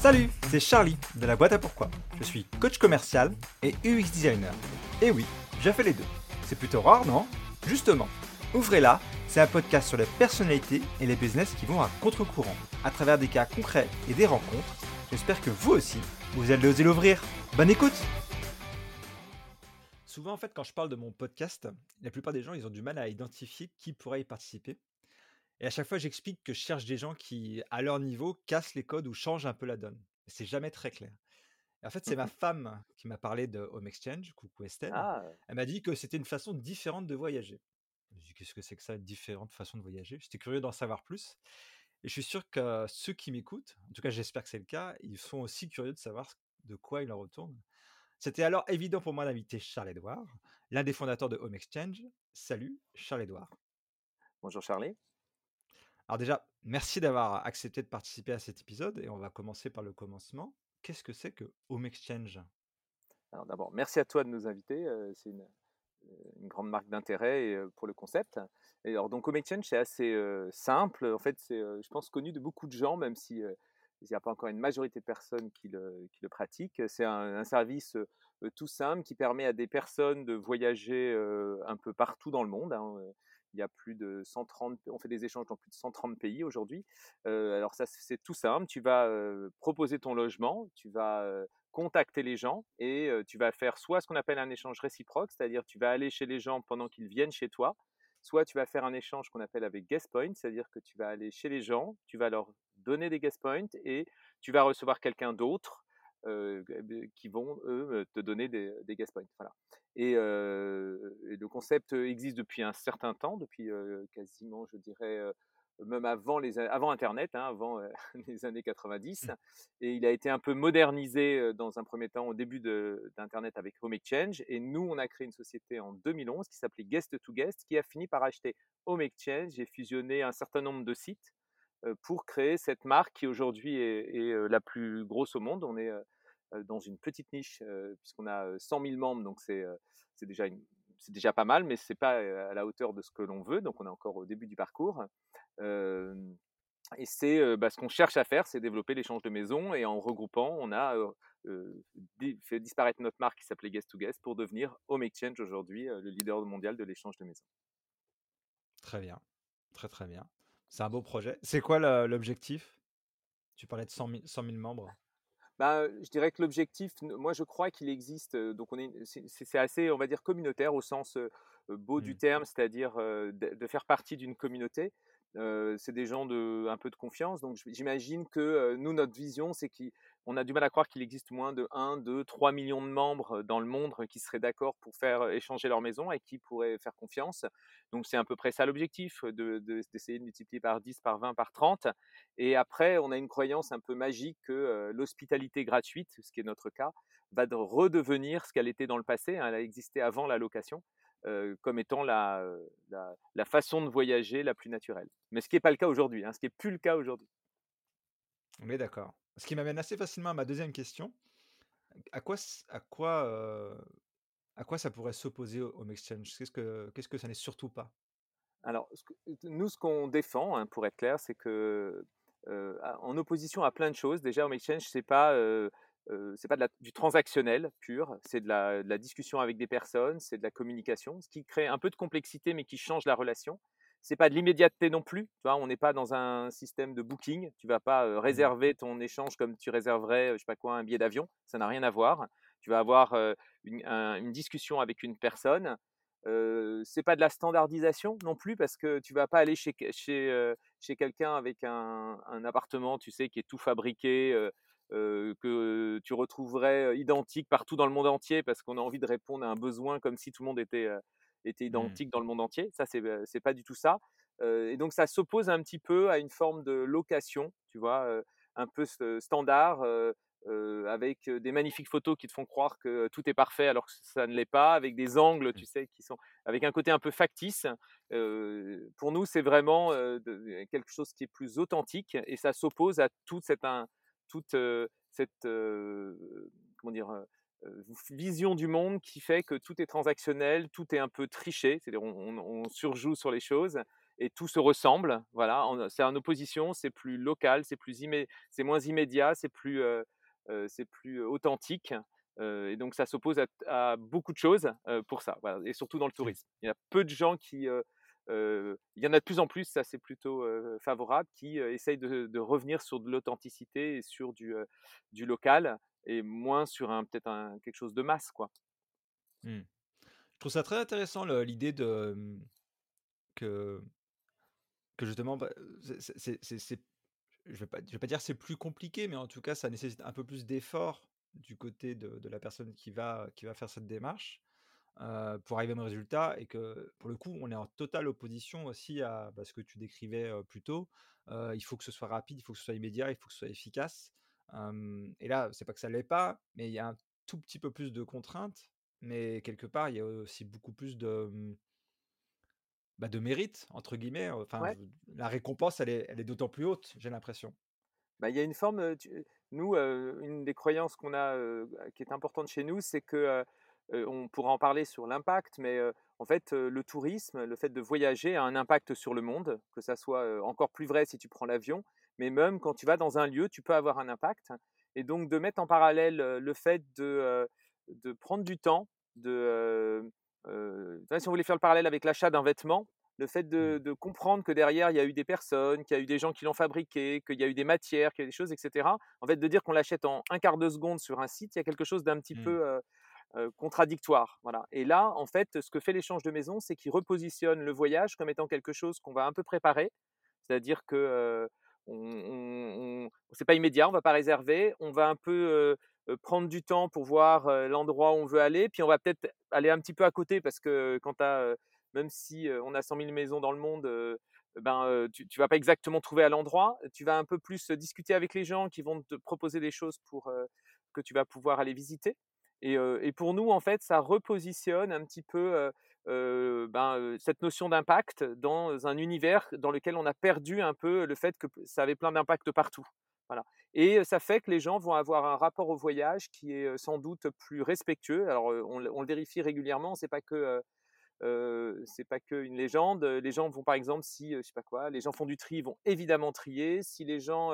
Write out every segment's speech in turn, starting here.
Salut, c'est Charlie de la boîte à pourquoi. Je suis coach commercial et UX designer. Et oui, j'ai fait les deux. C'est plutôt rare, non? Justement, Ouvrez-la, c'est un podcast sur les personnalités et les business qui vont à contre-courant, à travers des cas concrets et des rencontres. J'espère que vous aussi, vous allez oser l'ouvrir. Bonne écoute Souvent, en fait, quand je parle de mon podcast, la plupart des gens, ils ont du mal à identifier qui pourrait y participer. Et à chaque fois, j'explique que je cherche des gens qui, à leur niveau, cassent les codes ou changent un peu la donne. C'est jamais très clair. Et en fait, c'est ma femme qui m'a parlé de Home Exchange, coucou Estelle. Ah, Elle m'a dit que c'était une façon différente de voyager. Je me suis dit, qu'est-ce que c'est que ça, une différente façon de voyager? J'étais curieux d'en savoir plus. Et je suis sûr que ceux qui m'écoutent, en tout cas j'espère que c'est le cas, ils sont aussi curieux de savoir de quoi il en retourne. C'était alors évident pour moi d'inviter Charles-Édouard, l'un des fondateurs de Home Exchange. Salut Charles-Édouard. bonjour Charlie. Alors déjà, merci d'avoir accepté de participer à cet épisode et on va commencer par le commencement. Qu'est-ce que c'est que Home Exchange? Alors d'abord, merci à toi de nous inviter. euh, C'est une, euh, une grande marque d'intérêt euh, pour le concept. Et alors donc Home Exchange, c'est assez simple. En fait, c'est, je pense, connu de beaucoup de gens, même si il n'y a pas encore une majorité de personnes qui le, pratiquent. C'est un, service tout simple qui permet à des personnes de voyager un peu partout dans le monde. hein. Il y a plus de 130, on fait des échanges dans plus de 130 pays aujourd'hui. Alors ça, c'est tout simple. Tu vas proposer ton logement, tu vas contacter les gens et tu vas faire soit ce qu'on appelle un échange réciproque, c'est-à-dire tu vas aller chez les gens pendant qu'ils viennent chez toi, soit tu vas faire un échange qu'on appelle avec guest point, c'est-à-dire que tu vas aller chez les gens, tu vas leur donner des guest points et tu vas recevoir quelqu'un d'autre euh, qui vont eux te donner des, des guest points. Voilà. Et, euh, et le concept existe depuis un certain temps, depuis euh, quasiment, je dirais, euh, même avant, les, avant Internet, hein, avant euh, les années 90. Mmh. Et il a été un peu modernisé euh, dans un premier temps au début d'Internet avec Home Exchange. Et nous, on a créé une société en 2011 qui s'appelait Guest to Guest, qui a fini par acheter Home Exchange et fusionner un certain nombre de sites euh, pour créer cette marque qui aujourd'hui est, euh, la plus grosse au monde. On est euh, euh, dans une petite niche euh, puisqu'on a euh, 100 000 membres, donc c'est euh, déjà, pas mal, mais c'est pas euh, à la hauteur de ce que l'on veut. Donc on est encore au début du parcours. Euh, et c'est euh, bah, ce qu'on cherche à faire, c'est développer l'échange de maisons. Et en regroupant, on a euh, euh, fait disparaître notre marque qui s'appelait Guest to Guest pour devenir Home Exchange aujourd'hui, euh, le leader mondial de l'échange de maisons. Très bien, très très bien. C'est un beau projet. C'est quoi l'objectif? Tu parlais de 100 000, 100 000 membres. Bah, je dirais que l'objectif, moi je crois qu'il existe, donc on est, c'est assez, on va dire, communautaire au sens beau du Mmh. terme, c'est-à-dire de, faire partie d'une communauté. Euh, c'est des gens de un peu de confiance, donc j'imagine que euh, nous, notre vision, c'est qu'on a du mal à croire qu'il existe moins de 1, 2, 3 millions de membres dans le monde qui seraient d'accord pour faire échanger leur maison et qui pourraient faire confiance. Donc c'est à peu près ça l'objectif, de- de- d'essayer de multiplier par 10, par 20, par 30. Et après, on a une croyance un peu magique que l'hospitalité gratuite, ce qui est notre cas, va de- redevenir ce qu'elle était dans le passé. hein, elle a existé avant la location, comme étant la, la, la façon de voyager la plus naturelle. Mais ce qui n'est pas le cas aujourd'hui, hein, ce qui n'est plus le cas aujourd'hui. On est d'accord. Ce qui m'amène assez facilement à ma deuxième question. À quoi, à quoi, à quoi ça pourrait s'opposer au Home Exchange Qu'est-ce que, que ça n'est surtout pas? Alors, nous, ce qu'on défend, hein, pour être clair, c'est que, en opposition à plein de choses, déjà, Home Exchange, c'est pas, euh, pas du transactionnel pur, c'est de la discussion avec des personnes, c'est de la communication, ce qui crée un peu de complexité, mais qui change la relation. C'est pas de l'immédiateté non plus. Tu vois, on n'est pas dans un système de booking. Tu vas pas euh, Mmh. réserver ton échange comme tu réserverais, je sais pas quoi, un billet d'avion. Ça n'a rien à voir. Tu vas avoir euh, une, un- une discussion avec une personne. Euh, c'est pas de la standardisation non plus parce que tu vas pas aller chez, chez, chez quelqu'un avec un, un appartement, tu sais, qui est tout fabriqué, euh, que tu retrouverais identique partout dans le monde entier parce qu'on a envie de répondre à un besoin comme si tout le monde était, euh, était Mmh. identique dans le monde entier. Ça, c'est c'est pas du tout ça. Euh, et donc, ça s'oppose un petit peu à une forme de location, tu vois, euh, un peu st- standard. euh, avec des magnifiques photos qui te font croire que tout est parfait alors que ça ne l'est pas, avec des angles, tu sais, qui sont avec un côté un peu factice. Pour nous, c'est vraiment de- quelque chose qui est plus authentique et ça s'oppose à toute cette, un- toute, cette comment dire, vision du monde qui fait que tout est transactionnel, tout est un peu triché, c'est-à-dire on, on- on surjoue sur les choses et tout se ressemble. Voilà, c'est en opposition, c'est plus local, c'est plus c'est moins immédiat, c'est plus, c'est plus authentique. et donc ça s'oppose à, beaucoup de choses pour ça, et surtout dans le Mmh. tourisme. Il y a peu de gens qui, il y en a de plus en plus, ça c'est plutôt favorable, qui essayent de, revenir sur de l'authenticité et sur du, du local et moins sur peut-être quelque chose de masse, quoi. Mmh. Je trouve ça très intéressant l'idée mmh, que justement, bah, je je vais pas dire c'est plus compliqué, mais en tout cas, ça nécessite un peu plus d'effort du côté de de la personne qui va qui va faire cette démarche, heu, pour arriver au même résultat et que, pour le coup, on est en totale opposition aussi à, bah, ce que tu décrivais, plus tôt. Il faut que ce soit rapide, il faut que ce soit immédiat, il faut que ce soit efficace. Et là, c'est pas que ça l'est pas, mais il y a un tout petit peu plus de contraintes, mais quelque part, il y a aussi beaucoup plus de, mmh bah, de «mérite» entre guillemets, enfin, Ouais. la récompense, elle est elle est d'autant plus haute, j'ai l'impression. Bah, il y a une forme, tu nous, une des croyances qu'on a, heu, qui est importante chez nous, c'est que, on pourra en parler sur l'impact, mais, en fait, le tourisme, le fait de voyager a un impact sur le monde, que ça soit, encore plus vrai si tu prends l'avion, mais même quand tu vas dans un lieu, tu peux avoir un impact et donc de mettre en parallèle, le fait de, de prendre du temps, de, si on voulait faire le parallèle avec l'achat d'un vêtement, le fait Mmh. de, de, comprendre que derrière, il y a eu des personnes, qu'il y a eu des gens qui l'ont fabriqué, qu'il y a eu des matières, qu'il y a des choses, etc. En fait, de dire qu'on l'achète en un quart de seconde sur un site, il y a quelque chose d'un petit Mmh. peu euh, contradictoire. Voilà. Et là, en fait, ce que fait l'échange de maison, c'est qu'il repositionne le voyage comme étant quelque chose qu'on va un peu préparer. C'est-à-dire que euh, on, c'est pas immédiat, on va pas réserver, on va un peu prendre du temps pour voir l'endroit où on veut aller, puis on va peut-être aller un petit peu à côté parce que quand tu as même si on a 100 000 maisons dans le monde, ben, tu ne vas pas exactement trouver à l'endroit. Tu vas un peu plus discuter avec les gens qui vont te proposer des choses pour que tu vas pouvoir aller visiter. Et, pour nous, en fait, ça repositionne un petit peu ben, cette notion d'impact dans un univers dans lequel on a perdu un peu le fait que ça avait plein d'impact partout. Voilà. Et ça fait que les gens vont avoir un rapport au voyage qui est sans doute plus respectueux. Alors, on, le vérifie régulièrement, c'est pas que c'est pas qu'une légende. Les gens vont par exemple, si je sais pas quoi, les gens font du tri, ils vont évidemment trier. Si les gens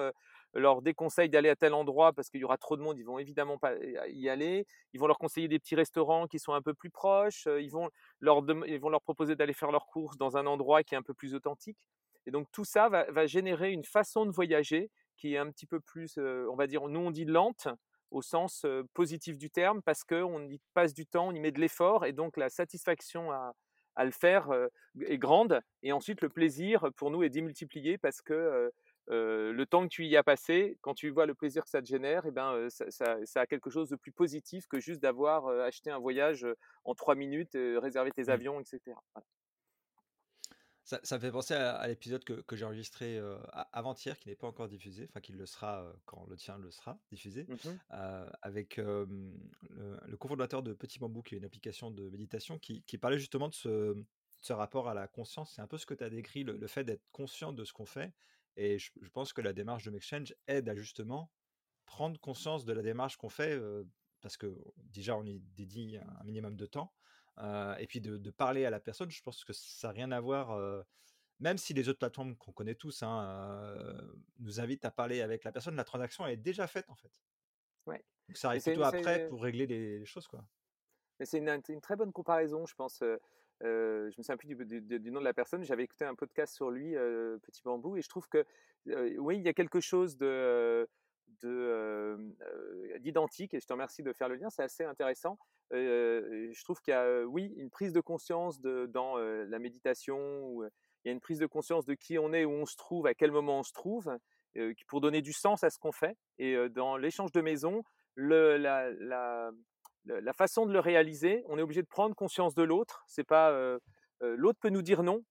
leur déconseillent d'aller à tel endroit parce qu'il y aura trop de monde, ils vont évidemment pas y aller. Ils vont leur conseiller des petits restaurants qui sont un peu plus proches. Ils vont leur, ils vont leur proposer d'aller faire leurs courses dans un endroit qui est un peu plus authentique. Et donc tout ça va, générer une façon de voyager qui est un petit peu plus, on va dire, nous on dit lente, au sens positif du terme, parce qu'on y passe du temps, on y met de l'effort, et donc la satisfaction à le faire est grande. Et ensuite, le plaisir pour nous est démultiplié parce que euh, le temps que tu y as passé, quand tu vois le plaisir que ça te génère, et eh ben, ça, ça, ça, a quelque chose de plus positif que juste d'avoir acheté un voyage en trois minutes, réservé tes Mmh. avions, etc. Voilà. Ça, ça, me fait penser à, à l'épisode que, que j'ai enregistré avant-hier, qui n'est pas encore diffusé, enfin qui le sera quand le tien le sera diffusé, Mmh avec le, le, cofondateur de Petit Bambou, qui est une application de méditation, qui, qui parlait justement de ce, de ce, rapport à la conscience. C'est un peu ce que tu as décrit, le, le fait d'être conscient de ce qu'on fait. Et je, je, pense que la démarche de Exchange aide à justement prendre conscience de la démarche qu'on fait, parce que déjà on y dédie un minimum de temps. Euh, et puis de, de, parler à la personne, je pense que ça n'a rien à voir, euh, même si les autres plateformes qu'on connaît tous hein, nous invitent à parler avec la personne, la transaction est déjà faite en fait. Ouais. Donc ça arrive plutôt après pour régler les, les choses. quoi. C'est une, une, très bonne comparaison, je pense. Euh, je me souviens plus du, nom de la personne, j'avais écouté un podcast sur lui, Petit Bambou, et je trouve que oui, il y a quelque chose de d'identique, et je te remercie de faire le lien, c'est assez intéressant. Euh, je trouve qu'il y a, oui, une prise de conscience dans euh, la méditation, il y a une prise de conscience de qui on est, où on se trouve, à quel moment on se trouve, euh, pour donner du sens à ce qu'on fait. Et dans l'échange de maison, la, la, façon de le réaliser, on est obligé de prendre conscience de l'autre. C'est pas l'autre peut nous dire non.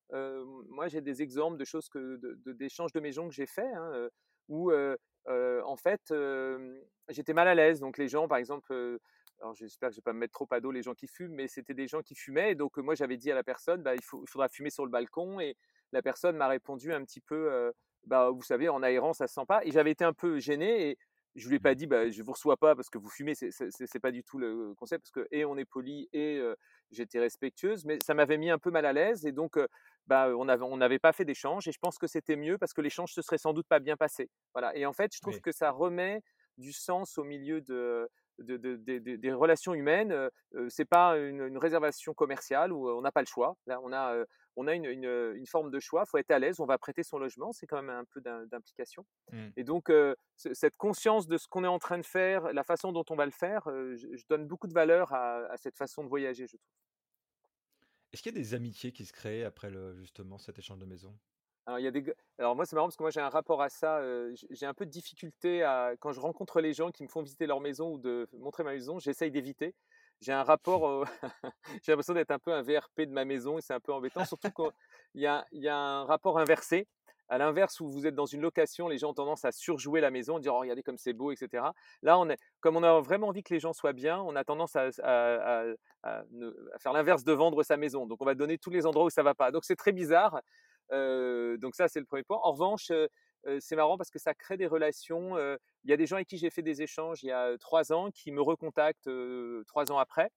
moi, j'ai des exemples de choses que d'échanges de, de, maison que j'ai fait, hein, où en fait j'étais mal à l'aise. Donc les gens, par exemple, alors j'espère que je vais pas me mettre trop à dos les gens qui fument, mais c'était des gens qui fumaient. Donc moi j'avais dit à la personne, bah, il, faudra fumer sur le balcon. Et la personne m'a répondu un petit peu, euh, bah, vous savez, en aérant ça se sent pas. Et j'avais été un peu gêné je lui ai pas Mmh. dit, bah, je vous reçois pas parce que vous fumez. C'est, c'est, pas du tout le concept parce que et on est poli et euh, j'étais respectueuse, mais ça m'avait mis un peu mal à l'aise et donc bah, on n'avait pas fait d'échange et je pense que c'était mieux parce que l'échange se serait sans doute pas bien passé. Voilà. Et en fait, je trouve Oui. que ça remet du sens au milieu de, de- de- de- de- des relations humaines. Euh, c'est pas une, une réservation commerciale où on n'a pas le choix. Là, on a, euh, on a une, une- une forme de choix. Il faut être à l'aise. On va prêter son logement. C'est quand même un peu d'im- d'implication. Mmh. Et donc, euh, cette conscience de ce qu'on est en train de faire, la façon dont on va le faire, euh, je, donne beaucoup de valeur à, à cette façon de voyager, je trouve. Est-ce qu'il y a des amitiés qui se créent après le justement cet échange de maison? Alors, il y a des alors moi, c'est marrant parce que moi, j'ai un rapport à ça, heu, j j'ai un peu de difficulté à quand je rencontre les gens qui me font visiter leur maison ou de montrer ma maison, j'essaye d'éviter. J'ai un rapport, au j'ai l'impression d'être un peu un VRP de ma maison et c'est un peu embêtant, surtout quand il y a y a un rapport inversé. À l'inverse, où vous êtes dans une location, les gens ont tendance à surjouer la maison, dire: «Oh regardez comme c'est beau» et cetera. Là, on est comme on a vraiment envie que les gens soient bien, on a tendance à à à à ne à faire l'inverse de vendre sa maison. Donc on va donner tous les endroits où ça va pas. Donc c'est très bizarre. Heu, donc ça, c'est le premier point. En revanche, heu heu, c'est marrant parce que ça crée des relations, il y a des gens avec qui j'ai fait des échanges il y a, 3 ans qui me recontactent, 3 ans après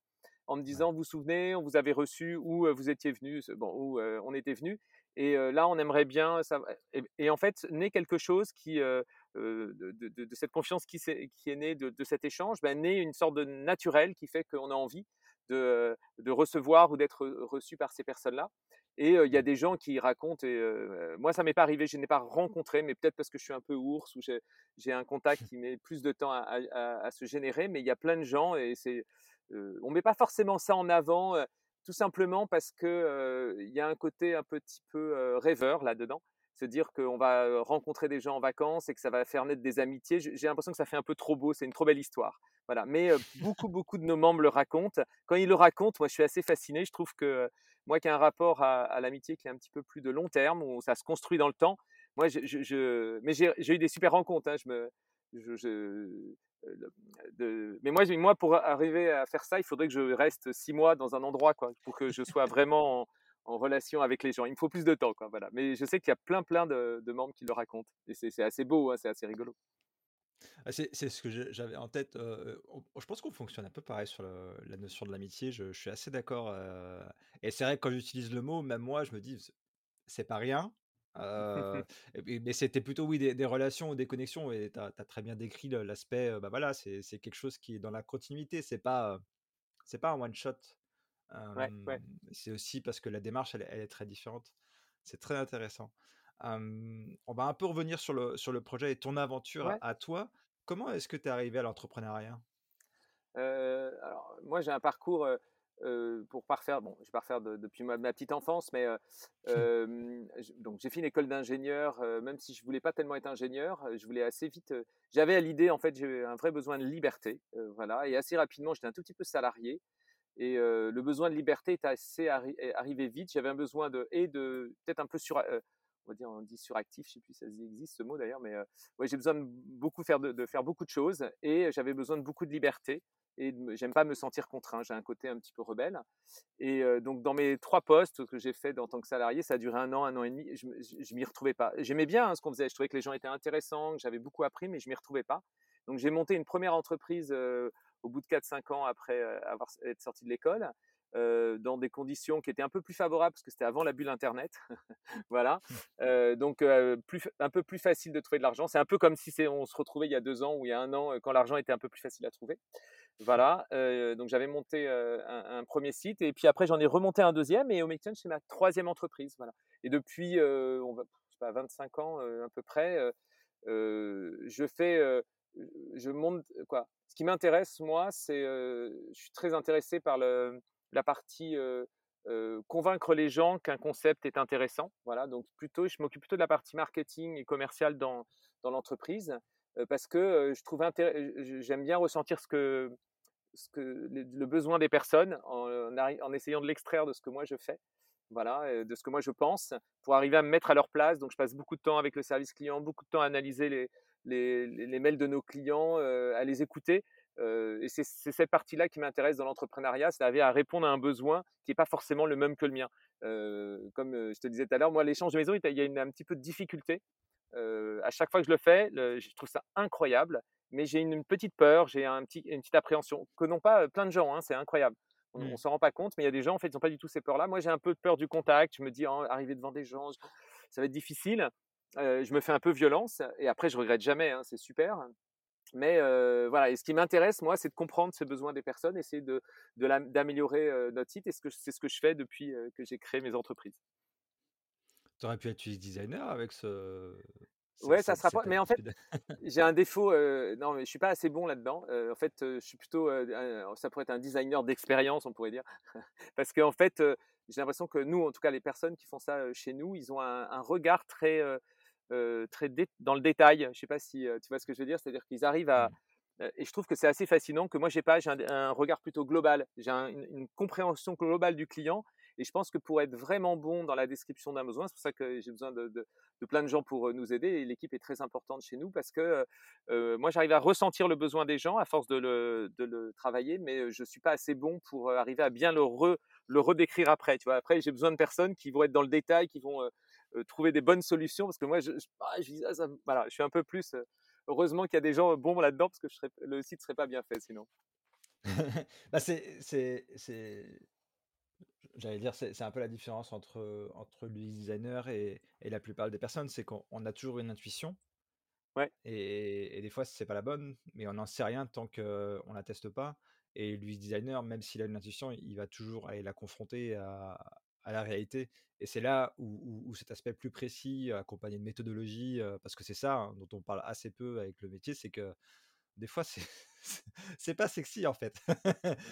en me disant: «Vous vous souvenez, on vous avait reçu ou, heu, vous étiez venus, bon heu, on était venus? Et là on aimerait bien sav» et et en fait naît quelque chose qui, de de de de cette confiance qui est née de de cet échange, bah, naît une sorte de naturel qui fait qu'on a envie de, recevoir ou d'être, reçu par ces personnes-là et il y a Mmh. des gens qui racontent et moi ça m'est pas arrivé, je n'ai pas rencontré, mais peut-être parce que je suis un peu ours ou j'ai un contact qui met plus de temps à à à à se générer, mais il y a plein de gens et c'est, on met pas forcément ça en avant, tout simplement parce que, il y a un côté un petit peu, rêveur là-dedans. Se dire qu'on va, rencontrer des gens en vacances et que ça va faire naître des amitiés. J'ai l'impression que ça fait un peu trop beau, c'est une trop belle histoire. Voilà, mais beaucoup, beaucoup de nos membres le racontent. Quand ils le racontent, moi je suis assez fasciné. Je trouve que, moi qui ai un rapport à à l'amitié qui est un petit peu plus de long terme, où ça se construit dans le temps, moi je je je mais j'ai eu des super rencontres, hein. Je me je je, mais moi pour arriver à faire ça, il faudrait que je reste 6 mois dans un endroit quoi, pour que je sois vraiment en relation avec les gens. Il me faut plus de temps quoi, voilà. Mais je sais qu'il y a plein, plein de membres qui le racontent et c'est assez beau, hein, c'est assez rigolo. Ah, c'est ce que j'avais en tête, on je pense qu'on fonctionne un peu pareil sur la notion de l'amitié, je suis assez d'accord, heu et c'est vrai que quand j'utilise le mot, même moi, je me dis: «C'est c'est pas rien», et puis mais c'était plutôt, oui, des des relations ou des connexions et tu as très bien décrit l'aspect, bah, voilà, c'est quelque chose qui est dans la continuité, c'est pas, c'est pas un one shot. Ouais, ouais, Hem, c'est aussi parce que la démarche, elle est elle est très différente. C'est très intéressant. On va un peu revenir sur le sur le projet et ton aventure ouais. à toi. Comment est-ce que tu es arrivé à l'entrepreneuriat? Heu, alors moi j'ai un parcours, heu, pour pas refaire bon, je vais pas refaire de depuis ma ma petite enfance, mais heu, hem, j donc j'ai fait une école d'ingénieur, même si je voulais pas tellement être ingénieur, je voulais assez vite, j'avais à l'idée en fait, j'ai un vrai besoin de liberté, voilà et assez rapidement j'étais un tout petit peu salarié et le besoin de liberté est assez arri arrivé vite. J'avais un besoin de et de peut-être un peu sur on va dire on dit suractif, je sais plus si ça existe ce mot d'ailleurs, mais ouais, j'ai besoin de beaucoup faire de faire beaucoup de choses et j'avais besoin de beaucoup de liberté et j'aime pas me sentir contraint. J'ai un côté un petit peu rebelle et donc dans mes 3 postes que j'ai fait en tant que salarié, ça a duré un an, un an et demi. Je je m'y retrouvais pas. J'aimais bien, hein, ce qu'on faisait. Je trouvais que les gens étaient intéressants, que j'avais beaucoup appris, mais je m'y retrouvais pas. Donc j'ai monté une première entreprise, au bout de quatre cinq ans après, avoir être sorti de l'école, dans des conditions qui étaient un peu plus favorables parce que c'était avant la bulle internet. Voilà, heu, donc plus un peu plus facile de trouver de l'argent. C'est un peu comme si on se retrouvait il y a 2 ans ou il y a un an, quand l'argent était un peu plus facile à trouver. Voilà, heu, donc j'avais monté, un un 1 site et puis après j'en ai remonté un deuxième et Home c'est ma troisième entreprise, voilà et depuis, on va je sais pas 25 ans, à peu près, je fais, je monte quoi. Ce qui m'intéresse moi, c'est, je suis très intéressé par le la partie, convaincre les gens qu'un concept est intéressant. Voilà, donc plutôt je m'occupe plutôt de la partie marketing et commerciale dans dans l'entreprise, parce que, je trouve j'aime bien ressentir ce que ce que le besoin des personnes en, en essayant de l'extraire de ce que moi je fais. Voilà, de ce que moi je pense, pour arriver à me mettre à leur place. Donc je passe beaucoup de temps avec le service client, beaucoup de temps à analyser les les mails de nos clients, à les écouter, et c'est cette partie-là qui m'intéresse dans l'entrepreneuriat, c'est d'arriver à répondre à un besoin qui est pas forcément le même que le mien. Comme, je te disais tout à l'heure, moi l'échange de maison, il y a une un petit peu de difficulté à chaque fois que je le fais, le je trouve ça incroyable, mais j'ai une petite peur, j'ai un petit une petite appréhension que n'ont pas, plein de gens, hein, c'est incroyable. On, Mmh. on s'en rend pas compte, mais il y a des gens en fait, ils ont pas du tout ces peurs-là. Moi, j'ai un peu peur du contact. Je me dis, «Oh, arriver devant des gens, ça va être difficile. Je me fais un peu violence et après, je regrette jamais, hein, c'est super. Mais voilà et ce qui m'intéresse, moi, c'est de comprendre ce besoin des personnes, essayer de d'améliorer, notre site et ce que c'est ce que je fais depuis, que j'ai créé mes entreprises. Tu aurais pu être UX designer avec ce Ouais, ça cette se rapproche mais en fait, j'ai un défaut, non, mais je suis pas assez bon là-dedans. En fait, je suis plutôt, ça pourrait être un designer d'expérience, on pourrait dire. Parce qu'en fait, j'ai l'impression que nous, en tout cas les personnes qui font ça, chez nous, ils ont un un regard très, heu, très dans le détail. Je sais pas si, heu, tu vois ce que je veux dire? C'est-à-dire qu'ils arrivent à Mmh. heu et je trouve que c'est assez fascinant que moi j'ai pas. J'ai un un regard plutôt global. J'ai un une une compréhension globale du client et je pense que pour être vraiment bon dans la description d'un besoin, c'est pour ça que j'ai besoin de de de plein de gens pour, nous aider et l'équipe est très importante chez nous parce que, moi j'arrive à ressentir le besoin des gens à force de le de le travailler, mais, je suis pas assez bon pour, arriver à bien le re le redécrire après, tu vois? Après j'ai besoin de personnes qui vont être dans le détail, qui vont, trouver des bonnes solutions parce que moi je je ah je «Ah ça me» voilà, je suis un peu plus, heu heureusement qu'il y a des gens bons là-dedans parce que je serais le site serait pas bien fait sinon. Bah, c'est c'est c'est j'allais dire, c'est un peu la différence entre, entre l'UX designer et et la plupart des personnes, c'est qu'on on a toujours une intuition Ouais, et et des fois, c'est pas la bonne, mais on n'en sait rien tant qu'on la teste pas et l'UX designer, même s'il a une intuition, il va toujours aller la confronter à à la réalité et c'est là où où où cet aspect plus précis, accompagné de méthodologie, parce que c'est ça, hein, dont on parle assez peu avec le métier, c'est que des fois, c'est pas sexy, en fait.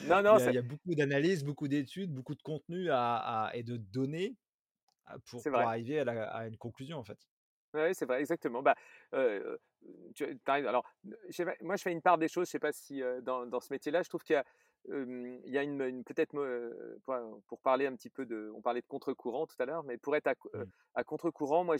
non, Il non, y a il y a beaucoup d'analyses, beaucoup d'études, beaucoup de contenu à à et de données à pour arriver à la à une conclusion, en fait. Ouais, c'est vrai, exactement. Bah, heu, tu. Alors, moi, je fais une part des choses, je sais pas si, dans dans ce métier-là, je trouve qu'il y a, il y a une une peut-être pour parler un petit peu de on parlait de contre-courant tout à l'heure, mais pour être à Mmh. à contre-courant, moi,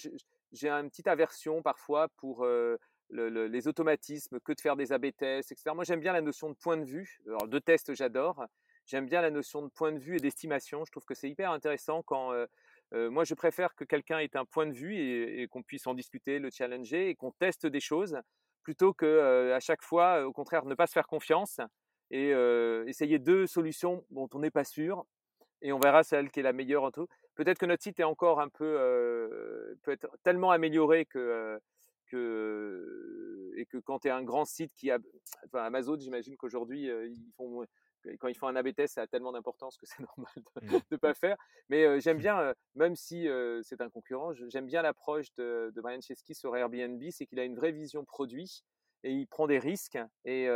j'ai une petite aversion parfois pour, heu, le le les automatismes, que de faire des AB tests et cetera. Moi, j'aime bien la notion de point de vue. Alors de test, j'adore. J'aime bien la notion de point de vue et d'estimation. Je trouve que c'est hyper intéressant quand, moi, je préfère que quelqu'un ait un point de vue et et qu'on puisse en discuter, le challenger et qu'on teste des choses plutôt que, à chaque fois, au contraire, ne pas se faire confiance et essayer 2 solutions dont on n'est pas sûr et on verra celle qui est la meilleure en tout. Peut-être que notre site est encore un peu, peut être tellement amélioré que, que et que quand tu es un grand site qui a enfin Amazon, j'imagine qu'aujourd'hui, heu, ils font quand ils font un AB test, ça a tellement d'importance que c'est normal de Mmh. de pas faire. Mais, j'aime bien, même si, c'est un concurrent, j'aime bien l'approche de de Brian Chesky sur Airbnb, c'est qu'il a une vraie vision produit et il prend des risques et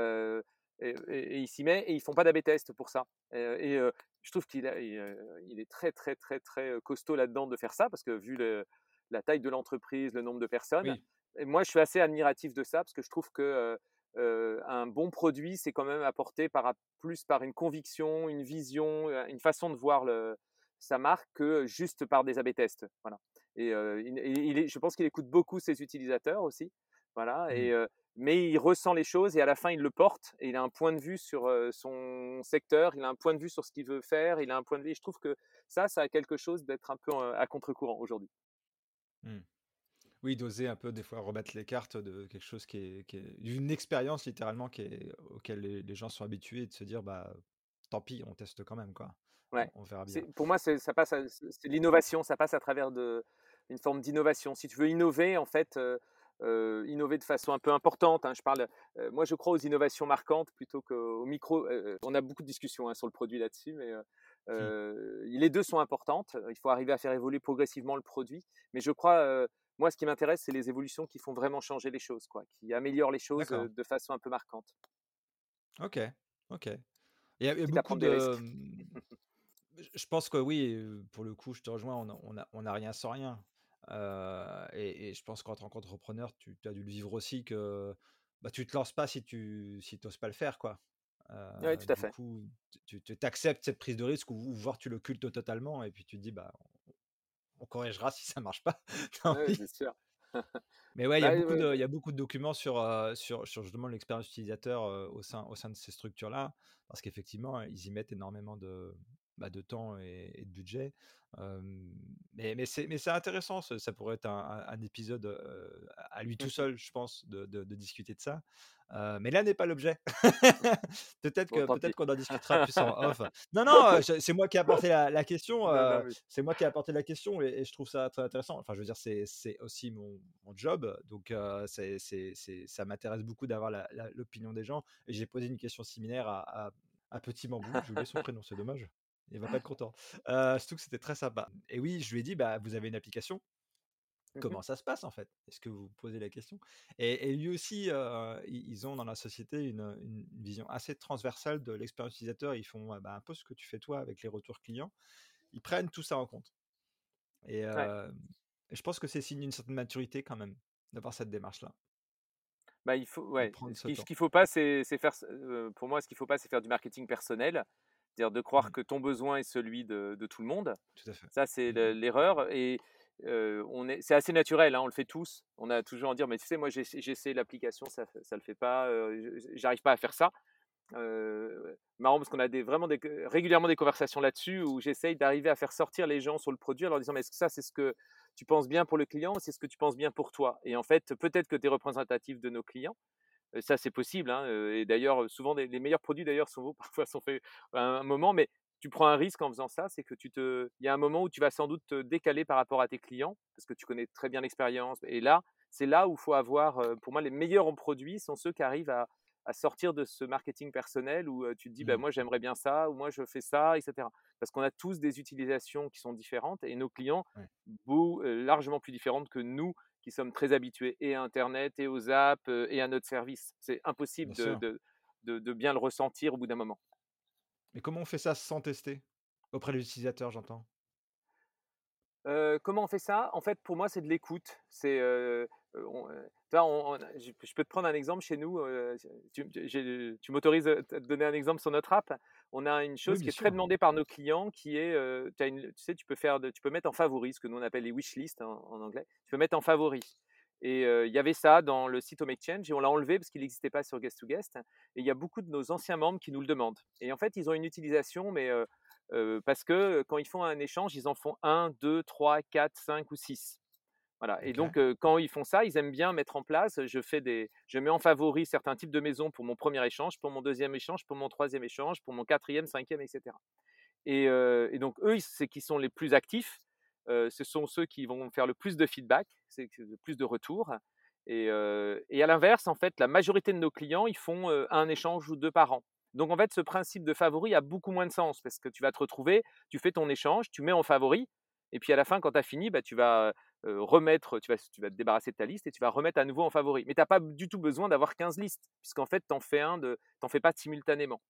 et et et il s'y met et ils font pas d'AB test pour ça. Et heu, je trouve qu'il il, il est très, très, très, très, costaud là-dedans de faire ça parce que vu le la taille de l'entreprise, le nombre de personnes Oui. et moi je suis assez admiratif de ça parce que je trouve que, heu, un bon produit, c'est quand même apporté par plus par une conviction, une vision, une façon de voir le sa marque que juste par des AB tests. Voilà et heu, il et il est je pense qu'il écoute beaucoup ses utilisateurs aussi. Voilà et Mmh. Mais il ressent les choses et à la fin, il le porte et il a un point de vue sur, son secteur, il a un point de vue sur ce qu'il veut faire, il a un point de vue et je trouve que ça, ça a quelque chose d'être un peu, à contre-courant aujourd'hui. Mmh. Oui, d'oser un peu des fois remettre les cartes de quelque chose qui est qui est d'une expérience littéralement qui est auquel les les gens sont habitués et de se dire: «Bah, tant pis, on teste quand même, quoi. Ouais, On on verra bien». pour moi, c'est ça passe c'est l'innovation, ça passe à travers de une forme d'innovation. Si tu veux innover, en fait, heu, innover de façon un peu importante, hein, je parle, heu, moi, je crois aux innovations marquantes plutôt qu'aux micro heu, on a beaucoup de discussions, hein, sur le produit là-dessus, mais Mmh. les 2 sont importantes. Il faut arriver à faire évoluer progressivement le produit, mais je crois, moi, ce qui m'intéresse, c'est les évolutions qui font vraiment changer les choses, quoi, qui améliorent les choses, de façon un peu marquante, OK. OK. Il y a beaucoup de, mmh Je pense que oui, pour le coup, je te rejoins, on a on a on a rien sans rien. Heu et et je pense qu'en tant qu'entrepreneur, tu as dû le vivre aussi que, bah, tu te lances pas si tu si tu oses pas le faire, quoi. Ouais, Heu, tout à du fait. coup, tu tu tu acceptes cette prise de risque ou voire tu le cultes totalement et puis tu te dis: «Bah, on corrigera si ça marche pas, tant Ouais, pis». c'est sûr. Mais ouais, il y a Bah, beaucoup de il y a beaucoup de documents sur, heu, sur sur justement l'expérience utilisateur, au sein au sein de ces structures-là, parce qu'effectivement, ils y mettent énormément de bah, de temps et, et de budget. Mais mais c'est mais c'est intéressant, ça ça pourrait être un épisode, à lui tout Mmh seul, je pense, de de de discuter de ça. Mais là n'est pas l'objet. Peut-être peut-être pis. qu'on en discutera plus en off. Non, non, c'est moi qui ai apporté la la question, c'est moi qui ai apporté la question et et je trouve ça très intéressant. Enfin, je veux dire, c'est c'est aussi mon mon job, donc c'est ça m'intéresse beaucoup d'avoir l'opinion des gens et j'ai posé une question similaire à à à Petit Bambou. J'ai oublié son prénom, c'est dommage. Il va pas être content. Heu, surtout que c'était très sympa et oui, je lui ai dit: «Bah, vous avez une application, Mmh mh. comment ça se passe, en fait? Est-ce que vous posez la question?» et et lui aussi, ils ont dans la société une, vision assez transversale de l'expérience utilisateur. Ils font, heu, bah, un peu ce que tu fais toi avec les retours clients. Ils prennent tout ça en compte et Ouais. je pense que c'est signe d'une certaine maturité quand même, d'avoir cette démarche-là, Bah, il faut ouais, prendre ce ce qu'il qu'il faut pas, c'est faire pour moi, ce qu'il faut pas, c'est faire du marketing personnel. C'est-à-dire de croire que ton besoin est celui de de tout le monde. tout à fait. Ça, c'est Mmh le mh. l'erreur et on est c'est assez naturel, hein, on le fait tous. On a toujours à dire: «Mais tu sais, moi, essayé l'application, ça ça le fait pas, j'arrive pas à faire ça». Marrant parce qu'on a des vraiment des régulièrement des conversations là-dessus où j'essaye d'arriver à faire sortir les gens sur le produit en leur disant: «Mais est-ce que ça, c'est ce que tu penses bien pour le client ou c'est ce que tu penses bien pour toi?» et en fait, peut-être que tu es représentatif de nos clients, ça, c'est possible, hein, et d'ailleurs, souvent les les meilleurs produits d'ailleurs sont parfois sont faits à un moment, mais tu prends un risque en faisant ça, c'est que tu te il y a un moment où tu vas sans doute te décaler par rapport à tes clients, parce que tu connais très bien l'expérience et là, c'est là où il faut avoir, pour moi les meilleurs en produits sont ceux qui arrivent à à sortir de ce marketing personnel où, tu te dis: «Bah, Mmh. moi j'aimerais bien ça» ou «Moi je fais ça» et cetera. Parce qu'on a tous des utilisations qui sont différentes et nos clients, Ouais, beau largement plus différentes que nous qui sommes très habitués et à internet et aux apps, et à notre service. C'est impossible de de de de bien le ressentir au bout d'un moment. Mais comment on fait ça sans tester? Auprès de l'utilisateur, j'entends. Comment on fait ça? En fait, pour moi, c'est de l'écoute. C'est, je peux te prendre un exemple chez nous, tu tu m'autorises, à te donner un exemple sur notre app? On a une chose qui est très demandée par nos clients qui est, tu as une tu sais, tu peux faire de tu peux mettre en favoris, ce que nous on appelle les wish lists en en anglais. Tu peux mettre en favoris et il y avait ça dans le site Home Exchange et on l'a enlevé parce qu'il n'existait pas sur Guest to Guest et il y a beaucoup de nos anciens membres qui nous le demandent et en fait, ils ont une utilisation mais, parce que, quand ils font un échange, ils en font un, deux, trois, quatre, cinq ou 6. Voilà et donc quand ils font ça, ils aiment bien mettre en place, je fais des je mets en favori certains types de maisons pour mon premier échange, pour mon deuxième échange, pour mon troisième échange, pour mon quatrième, cinquième, et cetera et donc eux, c'est qui sont les plus actifs, ce sont ceux qui vont faire le plus de feedback, c'est le plus de retours et et à l'inverse, en fait, la majorité de nos clients, ils font, 1 échange ou 2 par an. Donc en fait, ce principe de favori a beaucoup moins de sens parce que tu vas te retrouver, tu fais ton échange, tu mets en favori et puis à la fin, quand tu as fini, bah, tu vas, remettre tu vas tu vas te débarrasser de ta liste et tu vas remettre à nouveau en favori. Mais tu as pas du tout besoin d'avoir 15 listes puisqu'en fait, tu en fais un de en fais pas simultanément.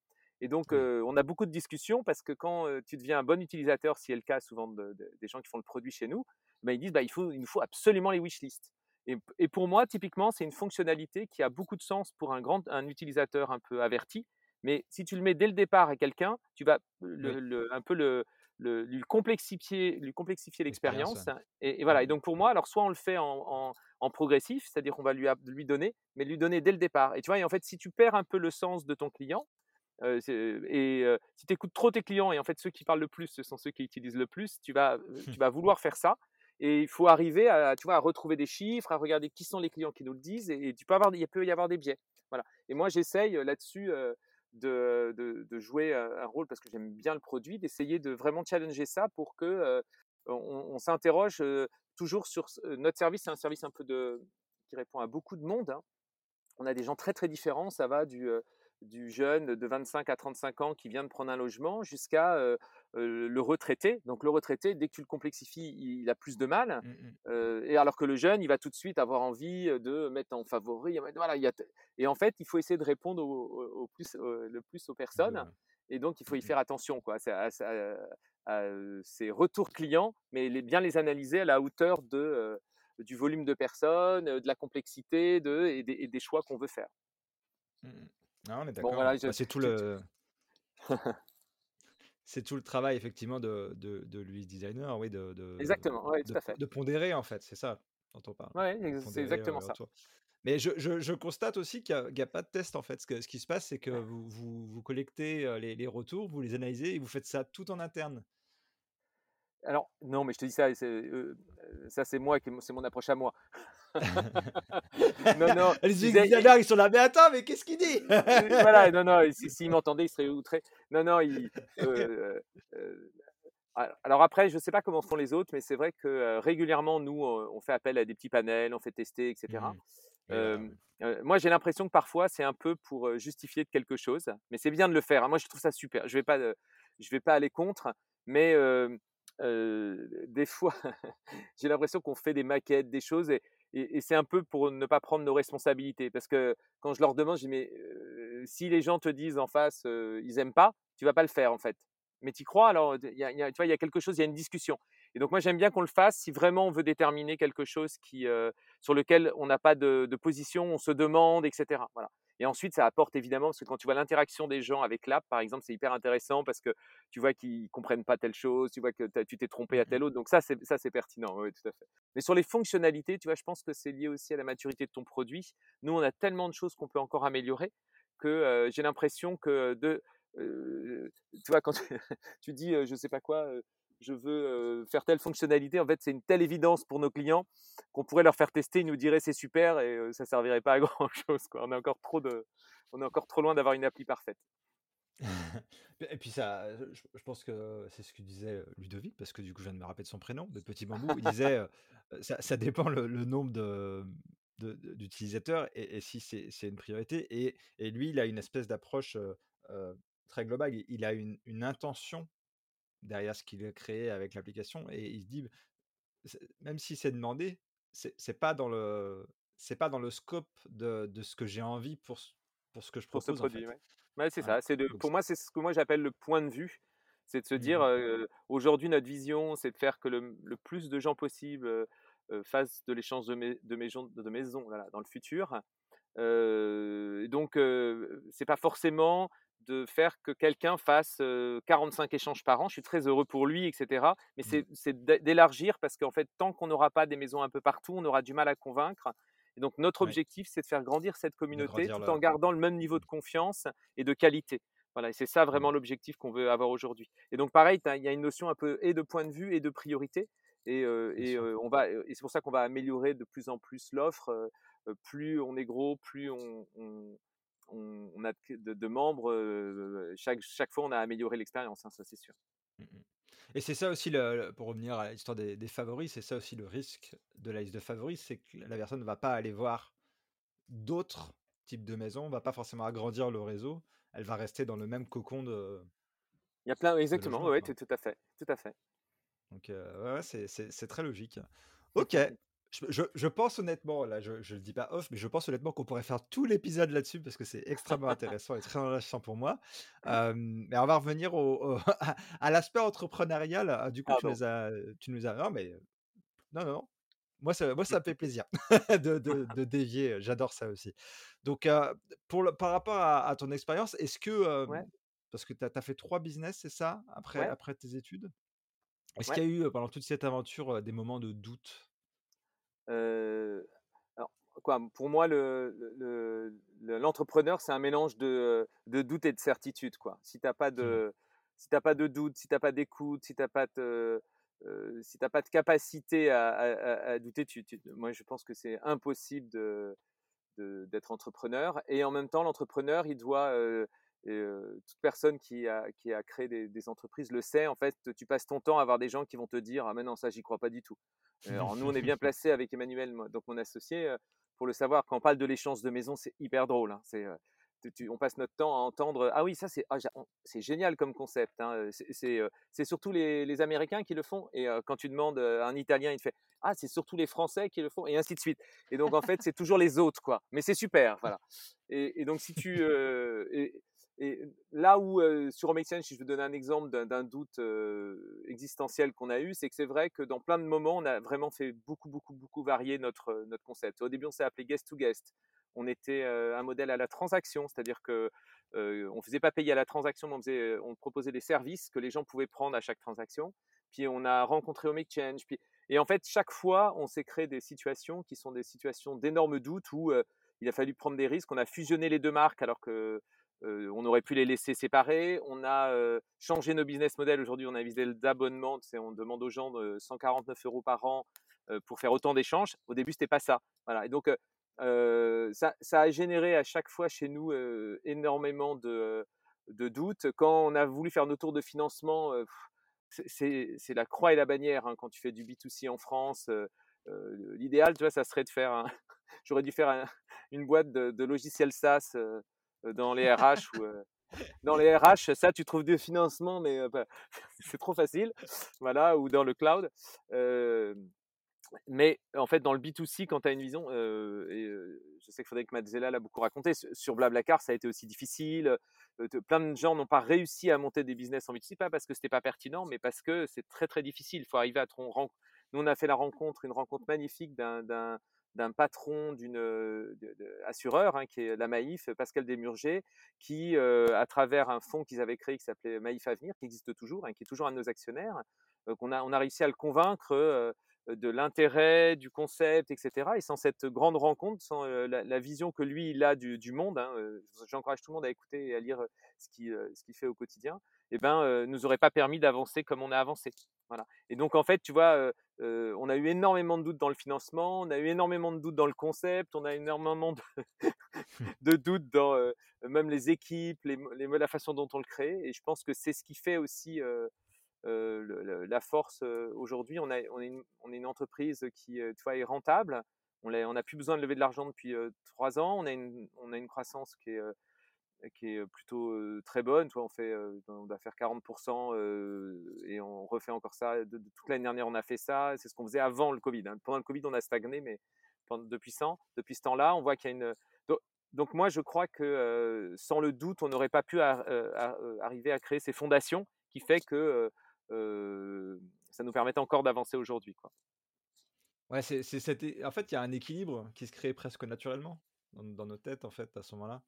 Et donc, on a beaucoup de discussions parce que quand, tu deviens un bon utilisateur, qui est le cas souvent de de des gens qui font le produit chez nous, bah, ils disent: «Bah, il faut il nous faut absolument les wishlists» et et pour moi, typiquement, c'est une fonctionnalité qui a beaucoup de sens pour un grand un utilisateur un peu averti, mais si tu le mets dès le départ à quelqu'un, tu vas le Oui, le un peu le le lui complexifier lui complexifier l'expérience, et et voilà et donc pour moi, alors soit on le fait en en en progressif, c'est-à-dire qu'on va lui donner, mais lui donner dès le départ et tu vois? Et en fait, si tu perds un peu le sens de ton client, Heu, c'est et heu, si tu écoutes trop tes clients et en fait ceux qui parlent le plus, ce sont ceux qui utilisent le plus, tu vas, tu vas vouloir faire ça et il faut arriver à, tu vois, à retrouver des chiffres, à regarder qui sont les clients qui nous le disent et et tu peux avoir il peut y avoir des biais. Voilà et moi j'essaye, là-dessus, de de jouer, un rôle parce que j'aime bien le produit, d'essayer de vraiment challenger ça pour que, on s'interroge, toujours sur notre service, c'est un service un peu de qui répond à beaucoup de monde, hein on a des gens très très différents. Ça va du, du jeune de 25 à 35 ans qui vient de prendre un logement jusqu'à euh, le retraité. Donc le retraité, dès que tu le complexifies, il, a plus de mal. Mmh mh. Euh, et alors que le jeune, il va tout de suite avoir envie de mettre en favori. Voilà, il y a et en fait, il faut essayer de répondre au, au- au plus, au- le plus aux 2, personnes. Et donc, il faut y Mmh mh. faire attention quoi, à, à- à- à ces retours clients, mais les, bien les analyser à la hauteur de, euh, du volume de personnes, de la complexité de, et, des, et des choix qu'on veut faire. Mmh. Ah, on est Bon d'accord. voilà, je Bah, c'est tout le c'est tout le travail effectivement de de de l'UX designer, oui, de de exactement, ouais, de tout à po fait. de pondérer en fait, c'est ça. dont on parle. Ouais, c'est exactement ça. Mais je, je, je, constate aussi qu'il n'y a, a, pas de test en fait. Ce, que, ce qui se passe, c'est que vous, vous, vous collectez les, les, retours, vous les analysez et vous faites ça tout en interne. Alors, non, mais je te dis ça, ça c'est moi, c'est mon approche à moi. non, non. Les examinateurs, ils sont là, mais attends, mais qu'est-ce qu'il dit? Voilà, non, non, s'il si, m'entendait, il serait outré. Non, non, il, alors après, je ne sais pas comment font les autres, mais c'est vrai que régulièrement, nous, on fait appel à des petits panels, on fait tester, etc. Mmh. moi, j'ai l'impression que parfois, c'est un peu pour justifier quelque chose, mais c'est bien de le faire. Hein. Moi, je trouve ça super. Je ne vais, pas, je vais pas aller contre, mais des fois, j'ai l'impression qu'on fait des maquettes, des choses, et, c'est un peu pour ne pas prendre nos responsabilités. Parce que quand je leur demande, je dis, mais si les gens te disent en face, ils n'aiment pas, tu vas pas le faire en fait mais tu crois, alors y a, tu vois, il y a quelque chose, il y a une discussion. Et donc moi j'aime bien qu'on le fasse si vraiment on veut déterminer quelque chose qui, sur lequel on n'a pas de, position, on se demande, etc. Voilà. Et ensuite ça apporte évidemment, parce que quand tu vois l'interaction des gens avec l'app, par exemple, c'est hyper intéressant parce que tu vois qu'ils comprennent pas telle chose, tu vois que tu t'es trompé à mmh telle autre. Donc ça c'est ça c'est pertinent, oui tout à fait. Mais sur les fonctionnalités, tu vois, je pense que c'est lié aussi à la maturité de ton produit. Nous on a tellement de choses qu'on peut encore améliorer que j'ai l'impression que de tu vois, quand tu, dis, je sais pas quoi, je veux faire telle fonctionnalité, en fait, c'est une telle évidence pour nos clients qu'on pourrait leur faire tester, ils nous diraient c'est super et ça servirait pas à grand chose. On est encore trop de, on est encore trop loin d'avoir une appli parfaite. et puis ça, je, pense que c'est ce que disait Ludovic, parce que du coup je viens de me rappeler de son prénom, de Petit Bambou. Il disait, ça, dépend le, nombre de, d'utilisateurs et, si c'est une priorité. Et, et, lui, il a une espèce d'approche très global. Il, a une, intention derrière ce qu'il a créé avec l'application et il se dit, même si c'est demandé, c'est pas dans le c'est pas dans le scope de, de ce que j'ai envie pour, pour ce que je propose. Pour ce produit, ouais. c'est ça. C'est de, pour moi, c'est ce que moi j'appelle le point de vue. C'est de se dire, mmh aujourd'hui, notre vision, c'est de faire que le, le, plus de gens possible fassent de l'échange de, de, maison, de maison dans le futur. donc, c'est pas forcément de faire que quelqu'un fasse 45 échanges par an. Je suis très heureux pour lui, etc. Mais mmh. c'est d'élargir parce qu'en fait, tant qu'on n'aura pas des maisons un peu partout, on aura du mal à convaincre. Et donc, notre objectif, c'est de faire grandir cette communauté tout en gardant le même niveau de confiance et de qualité. Voilà, et c'est ça vraiment mmh. l'objectif qu'on veut avoir aujourd'hui. Et donc, pareil, il y a une notion un peu et de point de vue et de priorité. Et, et on va, et c'est pour ça qu'on va améliorer de plus en plus l'offre. plus on est gros, plus on, on, a de, membres. chaque, chaque fois, on a amélioré l'expérience, hein, ça c'est sûr. Mmh Et c'est ça aussi, le, pour revenir à l'histoire des, favoris, c'est ça aussi le risque de la liste de favoris, c'est que la personne ne va pas aller voir d'autres types de maisons, ne va pas forcément agrandir le réseau, elle va rester dans le même cocon de. Il y a plein, exactement, oui, tout, à fait, tout à fait. Donc, ouais, c'est très logique. Ok, je, pense honnêtement, là, je ne le dis pas off, mais je pense honnêtement qu'on pourrait faire tout l'épisode là-dessus parce que c'est extrêmement intéressant et très enrichissant pour moi. mais on va revenir au, à, l'aspect entrepreneurial. Ah, du coup, tu, nous as, tu nous as. Non, mais. Non, non, non. Moi, ça, moi, ça me fait plaisir de, de, dévier. J'adore ça aussi. Donc, pour le, par rapport à, ton expérience, est-ce que. Parce que tu as, fait trois business, c'est ça, après, après tes études? Est-ce qu'il y a eu, pendant toute cette aventure, des moments de doute? Alors, quoi, pour moi, l'entrepreneur, le, c'est un mélange de, de, doute et de certitude. Quoi. Si tu n'as pas, de, si pas de doute, si tu n'as pas d'écoute, si tu n'as pas de, si pas de capacité à, douter, tu, moi je pense que c'est impossible de, d'être entrepreneur. Et en même temps, l'entrepreneur, il doit, et toute personne qui a, qui a créé des, entreprises le sait, en fait, tu passes ton temps à avoir des gens qui vont te dire Ah, mais non, ça, j'y crois pas du tout. Alors, nous, on est bien placé avec Emmanuel, donc mon associé, pour le savoir. Quand on parle de l'échange de maison, c'est hyper drôle. Hein. C'est, on passe notre temps à entendre Ah oui, ça, c'est, ah, c'est génial comme concept. Hein. C'est, surtout les, les, Américains qui le font. Et quand tu demandes à un Italien, il te fait Ah, c'est surtout les Français qui le font, et ainsi de suite. Et donc, en fait, c'est toujours les autres, quoi. Mais c'est super, voilà. Et, donc, si tu. Et là où, sur Home si je veux donner un exemple d'un doute existentiel qu'on a eu, c'est que c'est vrai que dans plein de moments, on a vraiment fait beaucoup, beaucoup, beaucoup varier notre, notre concept. Au début, on s'est appelé guest to guest. On était un modèle à la transaction, c'est-à-dire que on faisait pas payer à la transaction, mais on, faisait, on proposait des services que les gens pouvaient prendre à chaque transaction. Puis on a rencontré Home Exchange. Puis, Et en fait, chaque fois, on s'est créé des situations qui sont des situations d'énormes doutes où il a fallu prendre des risques. On a fusionné les deux marques alors que on aurait pu les laisser séparés. On a changé nos business models. Aujourd'hui, on a visé d'abonnement. On demande aux gens de 149 euros par an pour faire autant d'échanges. Au début, c'était pas ça. Voilà. Et donc, ça, a généré à chaque fois chez nous énormément de, de, doutes. Quand on a voulu faire nos tours de financement, c'est la croix et la bannière hein, quand tu fais du B2C en France. L'idéal, tu vois, ça serait de faire. J'aurais dû faire une boîte de, logiciels SaaS dans les RH ou dans les RH, ça, tu trouves du financement, mais bah, c'est trop facile. Voilà, ou dans le cloud. mais en fait, dans le B2C, quand tu as une vision, et je sais que Mazzella l'a beaucoup raconté, sur Blablacar, ça a été aussi difficile. plein de gens n'ont pas réussi à monter des business en B2C, pas parce que c'était pas pertinent, mais parce que c'est très très difficile. Il faut arriver à ton Nous, on a fait la rencontre, une rencontre magnifique d'un d'un patron d'une assureur, hein, qui est la Maïf, Pascal Desmurger, qui, à travers un fonds qu'ils avaient créé qui s'appelait Maïf Avenir, qui existe toujours, hein, qui est toujours un de nos actionnaires, a, on a réussi à le convaincre de l'intérêt du concept, etc. Et sans cette grande rencontre, sans la, vision que lui il a du, monde, hein, j'encourage tout le monde à écouter et à lire ce qu'il fait au quotidien, eh ben, nous aurait pas permis d'avancer comme on a avancé. Voilà. Et donc en fait, tu vois, on a eu énormément de doutes dans le financement, on a eu énormément de doutes dans le concept, on a énormément de, de doutes dans même les équipes, les, la façon dont on le crée. Et je pense que c'est ce qui fait aussi la force aujourd'hui. On, a, on, est une, on est une entreprise qui tu vois, est rentable. On n'a plus besoin de lever de l'argent depuis trois ans. On a, une, on a une croissance qui est qui est plutôt très bonne. Toi, on fait, on doit faire 40% et on refait encore ça. De, toute l'année dernière, on a fait ça. C'est ce qu'on faisait avant le Covid. Hein. Pendant le Covid, on a stagné, mais depuis, depuis ce temps-là, on voit qu'il y a une. Donc, moi, je crois que sans le doute, on n'aurait pas pu arriver à créer ces fondations qui fait que ça nous permet encore d'avancer aujourd'hui. Quoi. Ouais, c'est, en fait, il y a un équilibre qui se crée presque naturellement dans, dans nos têtes, en fait, à ce moment-là.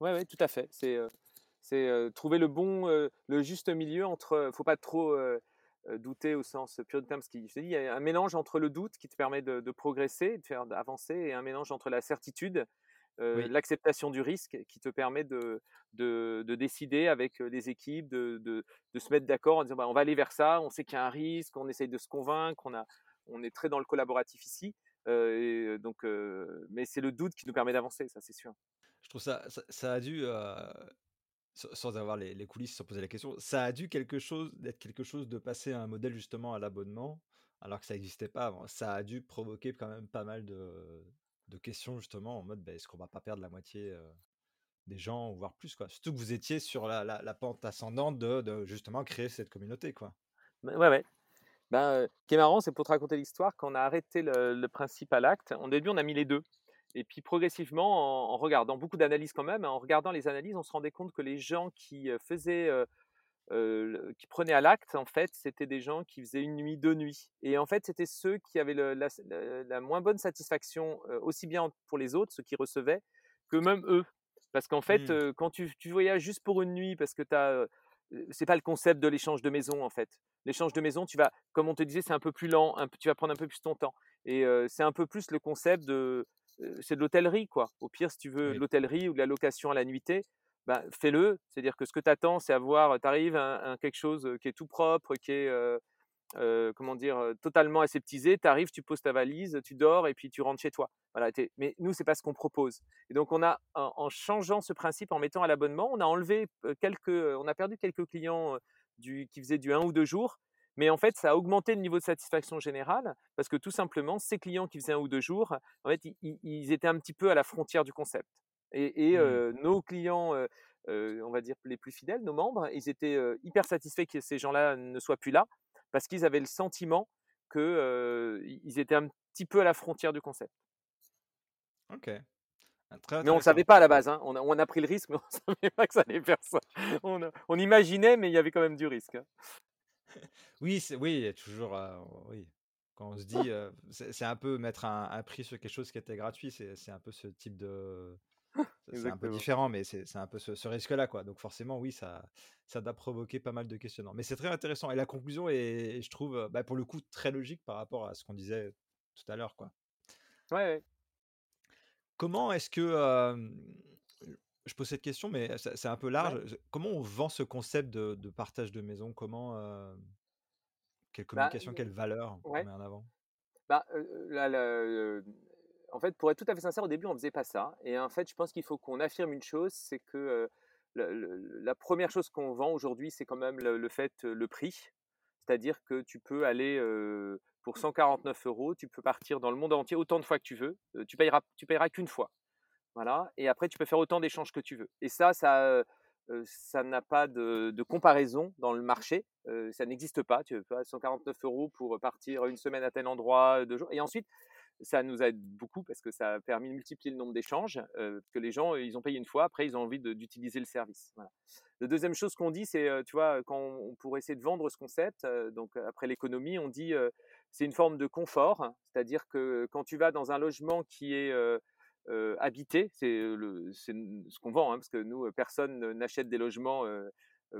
Oui, ouais, tout à fait. C'est trouver le bon, le juste milieu entre. Faut pas trop douter au sens pur du terme. Ce qui, je te dis, il y a un mélange entre le doute qui te permet de, de progresser, de faire avancer, et un mélange entre la certitude, l'acceptation du risque qui te permet de, de, de, décider avec les équipes, de, se mettre d'accord en disant bah, on va aller vers ça, on sait qu'il y a un risque, on essaye de se convaincre, on, a, on est très dans le collaboratif ici. et donc, mais c'est le doute qui nous permet d'avancer, ça c'est sûr. Je trouve ça, ça, a dû, sans avoir les, coulisses, sans poser la question, ça a dû quelque chose d'être quelque chose de passer à un modèle justement à l'abonnement, alors que ça n'existait pas avant. Ça a dû provoquer quand même pas mal de, questions justement en mode bah, est-ce qu'on va pas perdre la moitié des gens, voire plus quoi? Surtout que vous étiez sur la, pente ascendante de, justement créer cette communauté quoi. Bah, ouais ouais. Ben, ce qui est marrant, c'est pour te raconter l'histoire, quand on a arrêté le, le principe à l'acte, au début on a mis les deux. Et puis progressivement, en, regardant beaucoup d'analyses quand même, en regardant les analyses, on se rendait compte que les gens qui faisaient, qui prenaient à l'acte, en fait, c'était des gens qui faisaient une nuit, deux nuits. Et en fait, c'était ceux qui avaient la, moins bonne satisfaction, aussi bien pour les autres, ceux qui recevaient, que même eux. Parce qu'en fait, mmh. quand tu, tu, voyages juste pour une nuit, parce que tu as c'est pas le concept de l'échange de maison en fait. L'échange de maison, tu vas, comme on te disait, c'est un peu plus lent, tu vas prendre un peu plus ton temps. Et c'est un peu plus le concept de, c'est de l'hôtellerie, quoi. Au pire, si tu veux de l'hôtellerie ou de la location à la nuitée, bah, fais-le. C'est-à-dire que ce que tu attends, c'est avoir, tu arrives à, quelque chose qui est tout propre, qui est, comment dire, totalement aseptisé. Tu arrives, tu poses ta valise, tu dors et puis tu rentres chez toi. Voilà. Mais nous, c'est pas ce qu'on propose. Et donc, on a, en, changeant ce principe, en mettant à l'abonnement, on a enlevé quelques, on a perdu quelques clients du, qui faisaient du 1 ou 2 jours mais en fait, ça a augmenté le niveau de satisfaction générale parce que tout simplement, ces clients qui faisaient un ou deux jours, en fait, ils, étaient un petit peu à la frontière du concept. Et, mmh. nos clients, on va dire les plus fidèles, nos membres, ils étaient hyper satisfaits que ces gens-là ne soient plus là parce qu'ils avaient le sentiment qu'ils étaient un petit peu à la frontière du concept. Ok. Ah, mais on ne savait pas à la base. Hein. On, a, pris le risque, mais on ne savait pas que ça allait faire ça. On, on imaginait, mais il y avait quand même du risque. Oui, c'est oui, il y a toujours, oui, quand on se dit, c'est un peu mettre un prix sur quelque chose qui était gratuit, c'est un peu ce type de c'est un peu Exactement. différent, mais c'est c'est un peu ce ce risque-là, quoi. Donc forcément, oui, ça ça doit provoquer pas mal de questionnements. Mais c'est très intéressant et la conclusion est, je trouve, heu, bah, pour le coup, très logique par rapport à ce qu'on disait tout à l'heure, quoi. Ouais, ouais. Comment est-ce que, je pose cette question, mais c'est un peu Ouais. large. comment on vend ce concept de de partage de maison? Comment, heu, quelle Bah, communication, heu, quelle valeur on met en avant? Bah, en fait, pour être tout à fait sincère, au début, on faisait pas ça et en fait, je pense qu'il faut qu'on affirme une chose, c'est que, la 1 chose qu'on vend aujourd'hui, c'est quand même le le fait, le prix. C'est-à-dire que tu peux aller, pour 149 €, tu peux partir dans le monde entier autant de fois que tu veux. Tu payeras tu payeras qu'une fois. Voilà et après tu peux faire autant d'échanges que tu veux et ça ça, ça n'a pas de comparaison dans le marché, ça n'existe pas. Tu vois 149 € pour partir une semaine à tel endroit, 2 jours et ensuite ça nous aide beaucoup parce que ça a permis de multiplier le nombre d'échanges, que les gens, ils ont payé une fois, après ils ont envie d'utiliser le service. La 2e chose qu'on dit, c'est, tu vois, quand on pour essayer de vendre ce concept, donc après l'économie, on dit, c'est une forme de confort. C'est-à-dire que quand tu vas dans un logement qui est, heu, habité, c'est, ce qu'on vend, hein, parce que nous, personne ne n'achète des logements,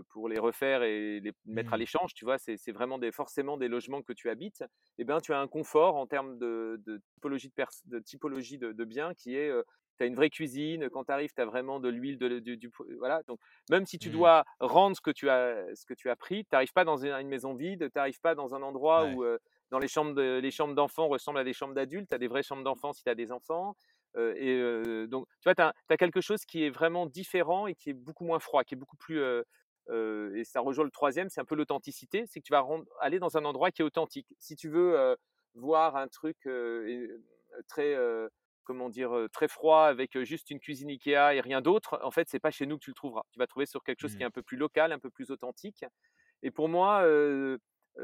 pour les refaire et les mettre à Mmh. l'échange, tu vois? C'est vraiment des forcément des logements que tu habites et ben, tu as un confort en termes de de typologie de de typologie de de biens qui est, tu as une vraie cuisine, quand tu arrives, tu as vraiment de l'huile, de du voilà, donc même si tu Mmh. dois rendre ce que tu as ce que tu as pris, tu arrives pas dans une maison vide, tu arrives pas dans un endroit Ouais. où, dans les chambres de les chambres d'enfants ressemblent à des chambres d'adultes, tu as des vraies chambres d'enfants si tu as des enfants, heu et heu, donc tu vois, tu as quelque chose qui est vraiment différent et qui est beaucoup moins froid, qui est beaucoup plus, heu et ça rejoint le 3e, c'est un peu l'authenticité, c'est que tu vas rendre aller dans un endroit qui est authentique. Si tu veux, voir un truc, très, comment dire? Très froid avec juste une cuisine IKEA et rien d'autre, en fait, c'est pas chez nous que tu le trouveras. Tu vas trouver sur quelque chose qui Mmh. est un peu plus local, un peu plus authentique et pour moi,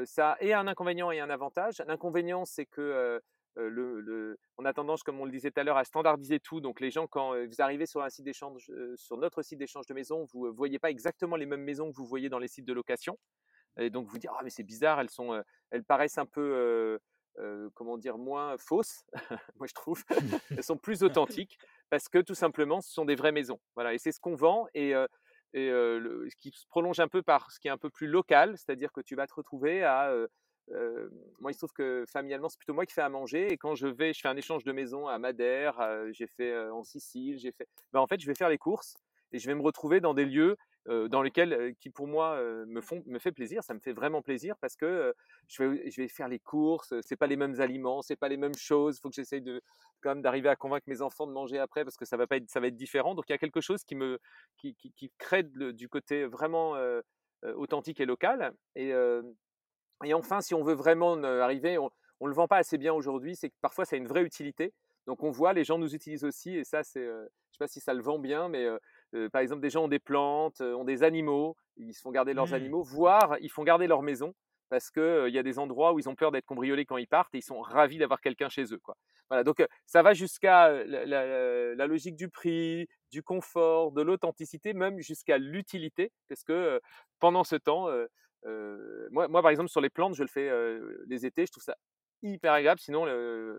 ça a et un inconvénient et un avantage. L'inconvénient, c'est que, le le on a tendance, comme on le disait tout à l'heure, à standardiser tout. Donc les gens, quand, heu, vous arrivez sur un site d'échange, heu, sur notre site d'échange de maisons, vous, heu, voyez pas exactement les mêmes maisons que vous voyez dans les sites de location et donc vous dire: «Ah mais c'est bizarre, elles sont, elles paraissent un peu, comment dire? Moins fausses», moi je trouve. Elles sont plus authentiques parce que tout simplement, ce sont des vraies maisons. Voilà et c'est ce qu'on vend et le ce qui se prolonge un peu par ce qui est un peu plus local, c'est-à-dire que tu vas te retrouver à, moi il se trouve que familialement, c'est plutôt moi qui fais à manger et quand je vais je fais un échange de maison à Madère, heu, j'ai fait, heu, en Sicile, j'ai fait bah, en fait, je vais faire les courses et je vais me retrouver dans des lieux, dans lesquels, qui pour moi, me font me fait plaisir. Ça me fait vraiment plaisir parce que, je vais je vais faire les courses, c'est pas les mêmes aliments, c'est pas les mêmes choses. Il faut que j'essaye de quand même d'arriver à convaincre mes enfants de manger après parce que ça va pas être ça va être différent. Donc il y a quelque chose qui me qui crée du côté vraiment, authentique et local et et enfin, si on veut vraiment ne arriver, on on le vend pas assez bien aujourd'hui, c'est que parfois ça a une vraie utilité. Donc on voit, les gens nous utilisent aussi et ça, c'est, heu, je sais pas si ça le vend bien, mais heu heu, par exemple, des gens ont des plantes, ont des animaux, ils se font garder leurs Mmh. animaux, voire ils font garder leur maison parce que, heu, il y a des endroits où ils ont peur d'être cambriolés quand ils partent et ils sont ravis d'avoir quelqu'un chez eux, quoi. Voilà, donc ça va jusqu'à, la la la logique du prix, du confort, de l'authenticité, même jusqu'à l'utilité parce que, pendant ce temps, moi moi, par exemple, sur les plantes, je le fais, les étés, je trouve ça hyper agréable. Sinon,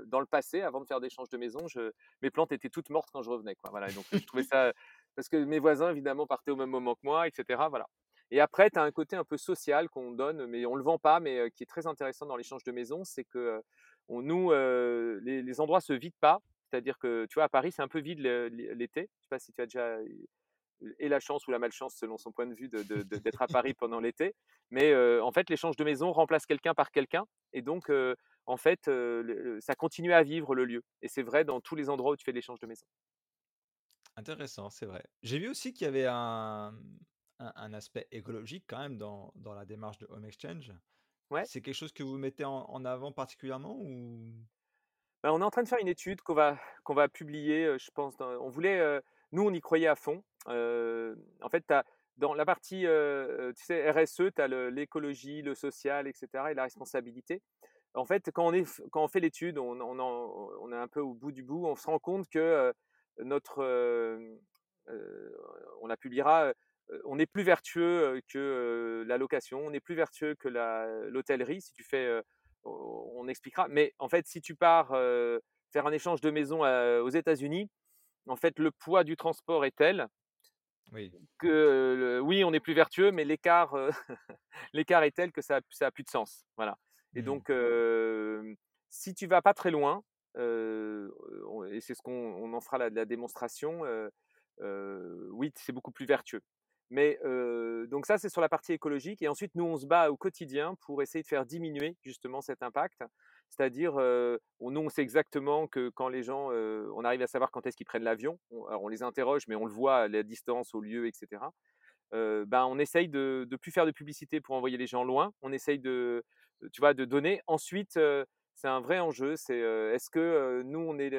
dans le passé, avant de faire d'échange de maison, mes plantes étaient toutes mortes quand je revenais, quoi. Voilà donc je trouvais ça parce que mes voisins, évidemment, partaient au même moment que moi et cetera, voilà et après, tu as un côté un peu social qu'on donne, mais on le vend pas, mais qui est très intéressant dans l'échange de maison, c'est que, nous, les les endroits se vident pas. C'est-à-dire que, tu vois, à Paris, c'est un peu vide l'été. Je sais pas si tu as déjà et la chance ou la malchance selon son point de vue de de de d'être à Paris pendant l'été, mais heu, en fait, l'échange de maison remplace quelqu'un par quelqu'un et donc heu, en fait, le ça continue à vivre le lieu et c'est vrai dans tous les endroits où tu fais l'échange de maison. Intéressant, c'est vrai. J'ai vu aussi qu'il y avait un, un un aspect écologique quand même dans dans la démarche de Home Exchange. Ouais. C'est quelque chose que vous mettez en en avant particulièrement ou? Bah, on est en train de faire une étude qu'on va qu'on va publier, je pense dans on voulait, nous on y croyait à fond. En fait, dans la partie, RSE, tu as l'écologie, le social et cetera et la responsabilité. En fait, quand on fait l'étude, on est un peu au bout du bout, on se rend compte que, notre, on la publiera, on est plus vertueux, que, la location, on est plus vertueux que l'hôtellerie si tu fais, on expliquera. Mais en fait, si tu pars, faire un échange de maison, aux États-Unis, en fait, le poids du transport est tel Oui. que, oui, on est plus vertueux, mais l'écart, l'écart est tel que ça a plus de sens. Voilà et Mmh. donc si tu vas pas très loin, et c'est ce qu'on en fera la la démonstration, oui, c'est beaucoup plus vertueux. Mais donc ça, c'est sur la partie écologique et ensuite nous, on se bat au quotidien pour essayer de faire diminuer justement cet impact. C'est-à-dire, nous, on sait exactement que quand les gens, on arrive à savoir quand est-ce qu'ils prennent l'avion. On les interroge, mais on le voit à la distance, au lieu et cetera. ben, on essaye de de plus faire de publicité pour envoyer les gens loin. On essaye de, tu vois, de donner. Ensuite, c'est un vrai enjeu, c'est, est-ce que, nous, on est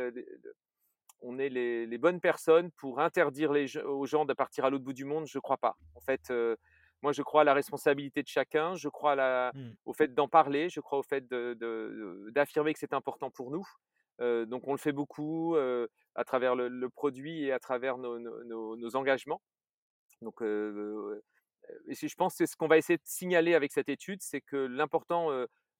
on est les, les, bonnes personnes pour interdire les, aux gens de partir à l'autre bout du monde Je ne crois pas. En fait, euh, moi, je crois à la responsabilité de chacun, je crois à la, mmh. au fait d'en parler, je crois au fait d'affirmer que c'est important pour nous. Euh, donc, on le fait beaucoup euh, à travers le, le, produit et à travers nos, nos, nos engagements. Donc, et je pense que c'est ce qu'on va essayer de signaler avec cette étude, c'est que l'important,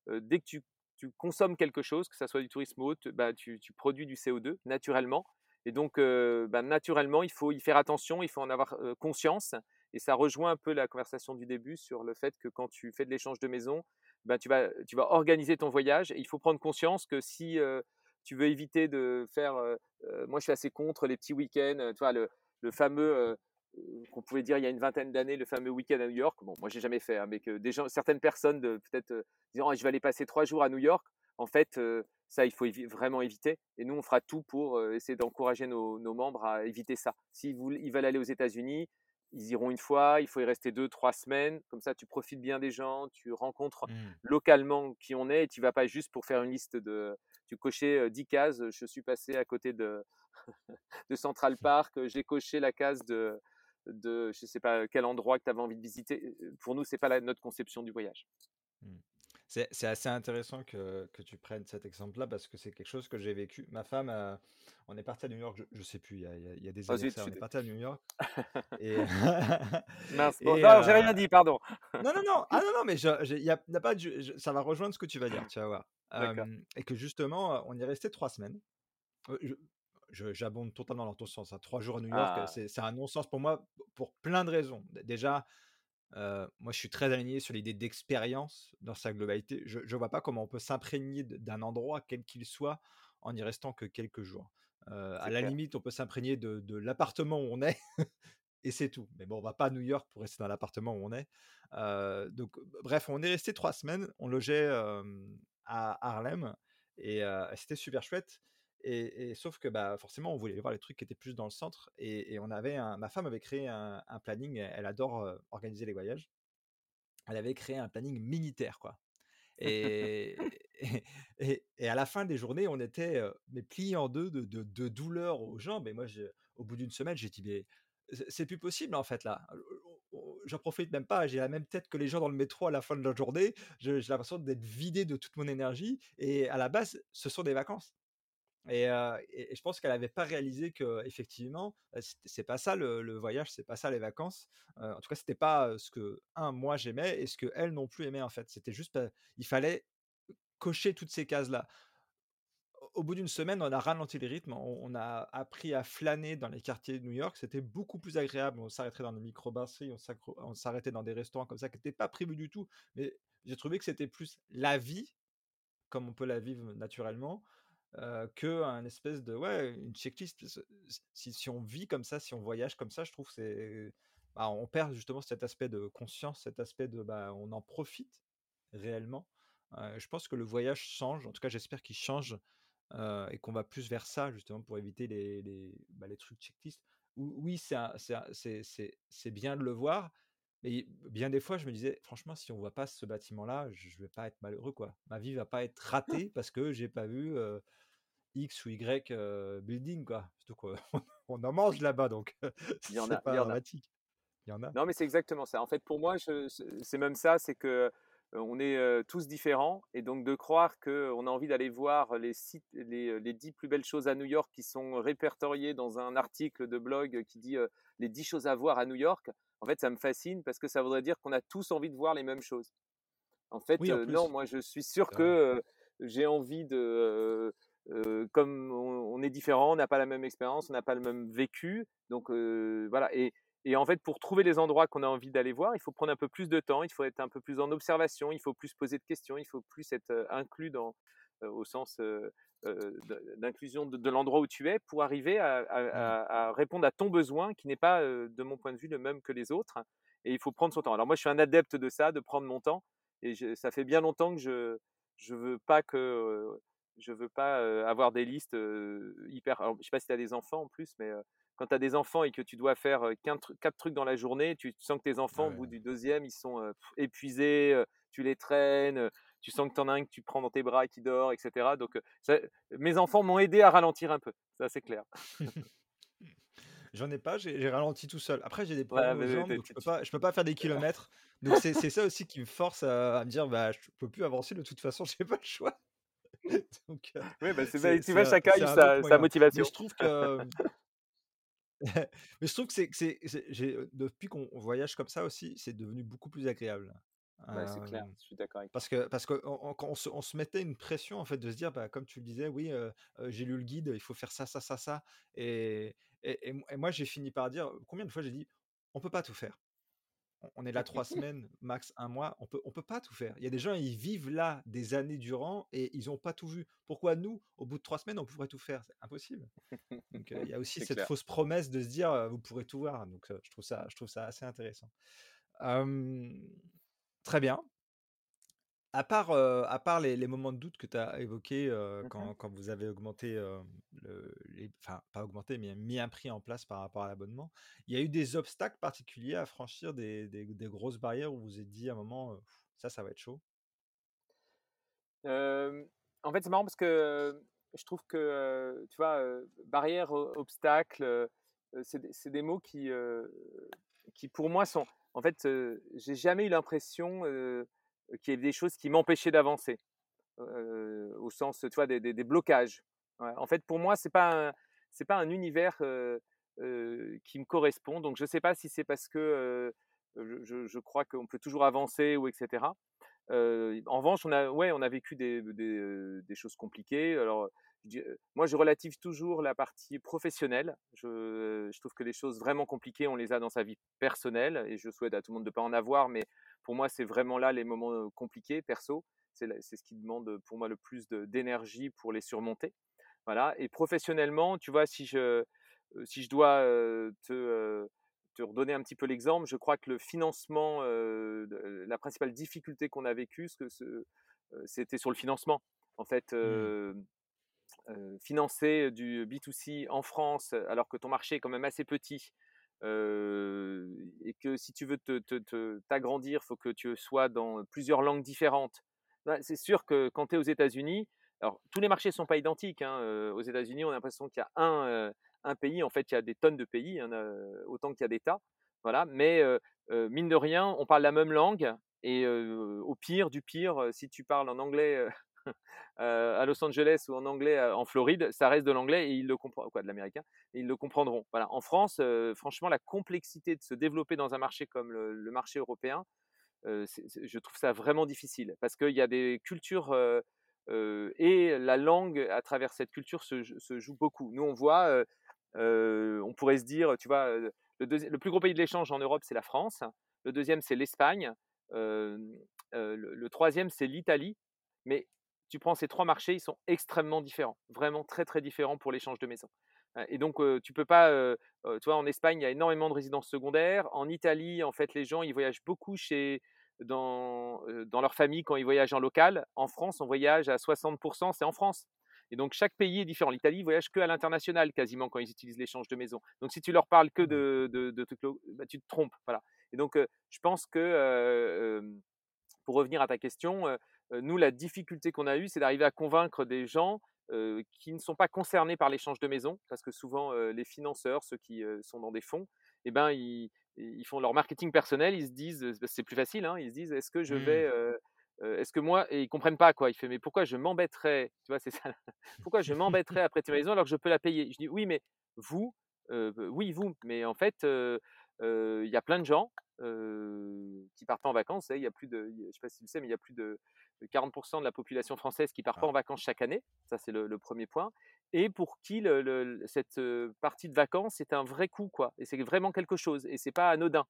dès que tu tu consommes quelque chose, que ce soit du tourisme ou autre, bah, tu, tu, produis du CO2 naturellement. Et donc, euh, bah, naturellement, il faut y faire attention, il faut en avoir euh, conscience. Et ça rejoint un peu la conversation du début sur le fait que quand tu fais de l'échange de maison, bah, tu, vas, tu vas organiser ton voyage. Et il faut prendre conscience que si euh, tu veux éviter de faire. moi, je suis assez contre les petits week-ends. Tu vois, le, le fameux qu'on pouvait dire il y a une vingtaine d'années, le fameux week-end à New York. Bon, moi, j'ai jamais fait, hein, mais que des gens, certaines personnes, peut-être euh, disant oh, je vais aller passer trois jours à New York. En fait, euh, ça, il faut vraiment éviter. Et nous, on fera tout pour euh, essayer d'encourager nos, nos, membres à éviter ça. S'ils ils veulent aller aux États-Unis, ils iront une fois, il faut y rester deux, trois semaines. Comme ça, tu profites bien des gens, tu rencontres mmh. localement qui on est et tu vas pas juste pour faire une liste de. Tu cochais 10 cases. Je suis passé à côté de, de Central Park, j'ai coché la case de, de je sais pas quel endroit que tu avais envie de visiter. Pour nous, c'est pas la, notre conception du voyage. Mmh. C'est assez intéressant que, que, tu prennes cet exemple-là parce que c'est quelque chose que j'ai vécu. Ma femme, euh, on est parti à New York, je, je sais plus, il y a, il y a des années, ça, on est parti à New York. Et... Mince, bon, et, euh... j'ai rien dit, pardon. non, non, non, ah non, non, mais je, y a, y a pas de, ça va rejoindre ce que tu vas dire, tu vas voir. Euh, et que justement, on y est resté trois semaines. Je, j'abonde totalement dans ton sens. À trois jours à New York, ah. c'est un non-sens pour moi pour plein de raisons. Déjà, euh, moi, je suis très aligné sur l'idée d'expérience dans sa globalité. Je ne vois pas comment on peut s'imprégner d'un endroit, quel qu'il soit, en y restant que quelques jours. Euh, à la limite, on peut s'imprégner de, de l'appartement où on est, et c'est tout. Mais bon, on va pas à New York pour rester dans l'appartement où on est. Euh, donc, bref, on est resté trois semaines. On logeait à Harlem, et c'était super chouette. Et, sauf que bah, forcément, on voulait voir les trucs qui étaient plus dans le centre. Et, on avait ma femme avait créé un, planning. Elle adore organiser les voyages. Elle avait créé un planning militaire, quoi. Et, et, à la fin des journées, on était mais pliés en deux de, de, douleur aux jambes. Et moi, au bout d'une semaine, j'ai dit mais c'est plus possible en fait là. J'en profite même pas. J'ai la même tête que les gens dans le métro à la fin de la journée. J'ai l'impression d'être vidé de toute mon énergie. Et à la base, ce sont des vacances. Et, je pense qu'elle n'avait pas réalisé que effectivement, c'est pas ça le, voyage, c'est pas ça les vacances. en tout cas, c'était pas ce que un moi j'aimais et ce que elle non plus aimait en fait. C'était juste, il fallait cocher toutes ces cases là. Au bout d'une semaine, on a ralenti le rythme, on, a appris à flâner dans les quartiers de New York. C'était beaucoup plus agréable. On s'arrêtait dans des microbrasseries, on s'arrêtait dans des restaurants comme ça qui n'étaient pas prévus du tout. Mais j'ai trouvé que c'était plus la vie, comme on peut la vivre naturellement, euh, que un espèce de ouais une checklist si, si, on vit comme ça si on voyage comme ça je trouve c'est bah, on perd justement cet aspect de conscience cet aspect de bah, on en profite réellement euh, je pense que le voyage change en tout cas j'espère qu'il change euh, et qu'on va plus vers ça justement pour éviter les, les, bah, les trucs checklist oui c'est bien de le voir mais bien des fois, je me disais, franchement, si on voit pas ce bâtiment-là, je vais pas être malheureux, quoi. Ma vie va pas être ratée parce que j'ai pas vu X ou Y building, quoi. Surtout qu'on on en mange là-bas, donc il y en a, pas dramatique. Il y en a. Non, mais c'est exactement ça. En fait, pour moi, c'est même ça, c'est que on est tous différents et donc de croire qu'on a envie d'aller voir les sites, les, les, 10 plus belles choses à New York qui sont répertoriées dans un article de blog qui dit les 10 choses à voir à New York, en fait, ça me fascine parce que ça voudrait dire qu'on a tous envie de voir les mêmes choses. En fait, non, moi je suis sûr que j'ai envie de comme on, on, est différent, on n'a pas la même expérience, on n'a pas le même vécu. Donc voilà. Et, et en fait, pour trouver les endroits qu'on a envie d'aller voir, il faut prendre un peu plus de temps, il faut être un peu plus en observation, il faut plus poser de questions, il faut plus être inclus dans, au sens d'inclusion de, l'endroit où tu es pour arriver mmh. à, répondre à ton besoin qui n'est pas, de mon point de vue, le même que les autres. Et il faut prendre son temps. Alors moi, je suis un adepte de ça, de prendre mon temps. Et ça fait bien longtemps que je je veux pas que je veux pas avoir des listes hyper. Alors, je sais pas si tu as des enfants en plus, mais quand tu as des enfants et que tu dois faire quatre trucs dans la journée, tu sens que tes enfants, au bout du deuxième, ils sont épuisés, tu les traînes, tu sens que tu en as un que tu prends dans tes bras et qui dort, etc. Donc, mes enfants m'ont aidé à ralentir un peu, ça c'est clair. J'en ai pas, j'ai ralenti tout seul. Après, j'ai des problèmes aux jambes, donc je peux pas, je peux pas faire des kilomètres. Donc c'est ça aussi qui me force à, me dire, bah, je peux plus avancer de toute façon, j'ai pas le choix. donc, oui, bah, tu vois, chacun a sa, sa motivation. Mais je trouve que Mais je trouve que c'est c'est j'ai depuis qu'on voyage comme ça aussi, c'est devenu beaucoup plus agréable. Ouais, c'est clair, je suis d'accord avec parce que parce que on, se, on se mettait une pression en fait de se dire bah, comme tu le disais oui j'ai lu le guide il faut faire ça ça ça ça et et, et moi j'ai fini par dire combien de fois j'ai dit on peut pas tout faire on est là trois semaines, max un mois, on peut, on peut pas tout faire. Il y a des gens, ils vivent là des années durant et ils n'ont pas tout vu. Pourquoi nous, au bout de trois semaines, on pourrait tout faire? C'est impossible. Donc il y a aussi cette fausse promesse de se dire, vous pourrez tout voir. Donc je trouve ça, je trouve ça assez intéressant. très bien. À part, à part les, moments de doute que tu as évoqués mmh quand, vous avez augmenté, le, enfin pas augmenté, mais mis un prix en place par rapport à l'abonnement, il y a eu des obstacles particuliers à franchir, des, grosses barrières où vous vous êtes dit à un moment, ça, ça va être chaud? En fait, c'est marrant parce que je trouve que, tu vois, barrière, obstacle, c'est des mots qui, qui pour moi sont... En fait, j'ai jamais eu l'impression qu'il y ait des choses qui m'empêchaient d'avancer, au sens, tu des, des, blocages. En fait, pour moi, c'est pas c'est pas un univers qui me correspond. Donc, je sais pas si c'est parce que je, je, crois qu'on peut toujours avancer ou etc. en revanche, on a, ouais, on a vécu des, des choses compliquées. Alors, moi, je relative toujours la partie professionnelle. Je, je, trouve que les choses vraiment compliquées, on les a dans sa vie personnelle, et je souhaite à tout le monde de ne pas en avoir, mais pour moi, c'est vraiment là les moments compliqués, perso. C'est ce qui demande pour moi le plus d'énergie pour les surmonter. Voilà. Et professionnellement, tu vois, si je, si je dois te, te redonner un petit peu l'exemple, je crois que le financement, la principale difficulté qu'on a vécue, c'était sur le financement. En fait, mmh. Financer du B2C en France, alors que ton marché est quand même assez petit, et que si tu veux t'agrandir, il faut que tu sois dans plusieurs langues différentes. Bah, c'est sûr que quand tu es aux États-Unis, alors tous les marchés ne sont pas identiques. Hein, aux États-Unis, on a l'impression qu'il y a un, un, pays, en fait, il y a des tonnes de pays, hein, autant qu'il y a d'États. Voilà, mais mine de rien, on parle la même langue. Et au pire du pire, si tu parles en anglais Euh, à Los Angeles ou en anglais euh, en Floride, ça reste de l'anglais et ils le comprendront, quoi, de l'américain, ils le comprendront. Voilà. En France, euh, franchement, la complexité de se développer dans un marché comme le, marché européen, je trouve ça vraiment difficile parce qu'il y a des cultures et la langue à travers cette culture se, joue beaucoup. Nous, on voit, on pourrait se dire, tu vois, le plus gros pays de l'échange en Europe, c'est la France. Le deuxième, c'est l'Espagne. le, troisième, c'est l'Italie. Mais tu prends ces trois marchés, ils sont extrêmement différents, vraiment très très différents pour l'échange de maisons. Et donc, tu peux pas, tu vois, en Espagne, il y a énormément de résidences secondaires. En Italie, en fait, les gens, ils voyagent beaucoup chez, dans, dans leur famille quand ils voyagent en local. En France, on voyage à 60%, c'est en France. Et donc, chaque pays est différent. L'Italie voyage que à l'international quasiment quand ils utilisent l'échange de maisons. Donc, si tu leur parles que mmh. de, de, de trucs, bah, tu te trompes. Voilà. Et donc, je pense que, pour revenir à ta question, nous, la difficulté qu'on a eue, c'est d'arriver à convaincre des gens qui ne sont pas concernés par l'échange de maisons, parce que souvent les financeurs, ceux qui sont dans des fonds, eh ben, ils, font leur marketing personnel, ils se disent, c'est plus facile, hein, ils se disent, est-ce que je vais, mmh. est-ce que moi, et ils comprennent pas quoi, il fait, mais pourquoi je m'embêterais, tu vois, c'est ça, pourquoi je m'embêterais à prêter ma maison alors que je peux la payer? Je dis, oui, mais vous, oui, vous, mais en fait, il y a plein de gens qui partent en vacances. Il y a plus de, je sais pas si tu le sais, mais il y a plus de 40% de la population française qui part pas Ah. en vacances chaque année. Ça, c'est le, le premier point. Et pour qui le- le- cette partie de vacances, c'est un vrai coup, quoi. Et c'est vraiment quelque chose. Et c'est pas anodin.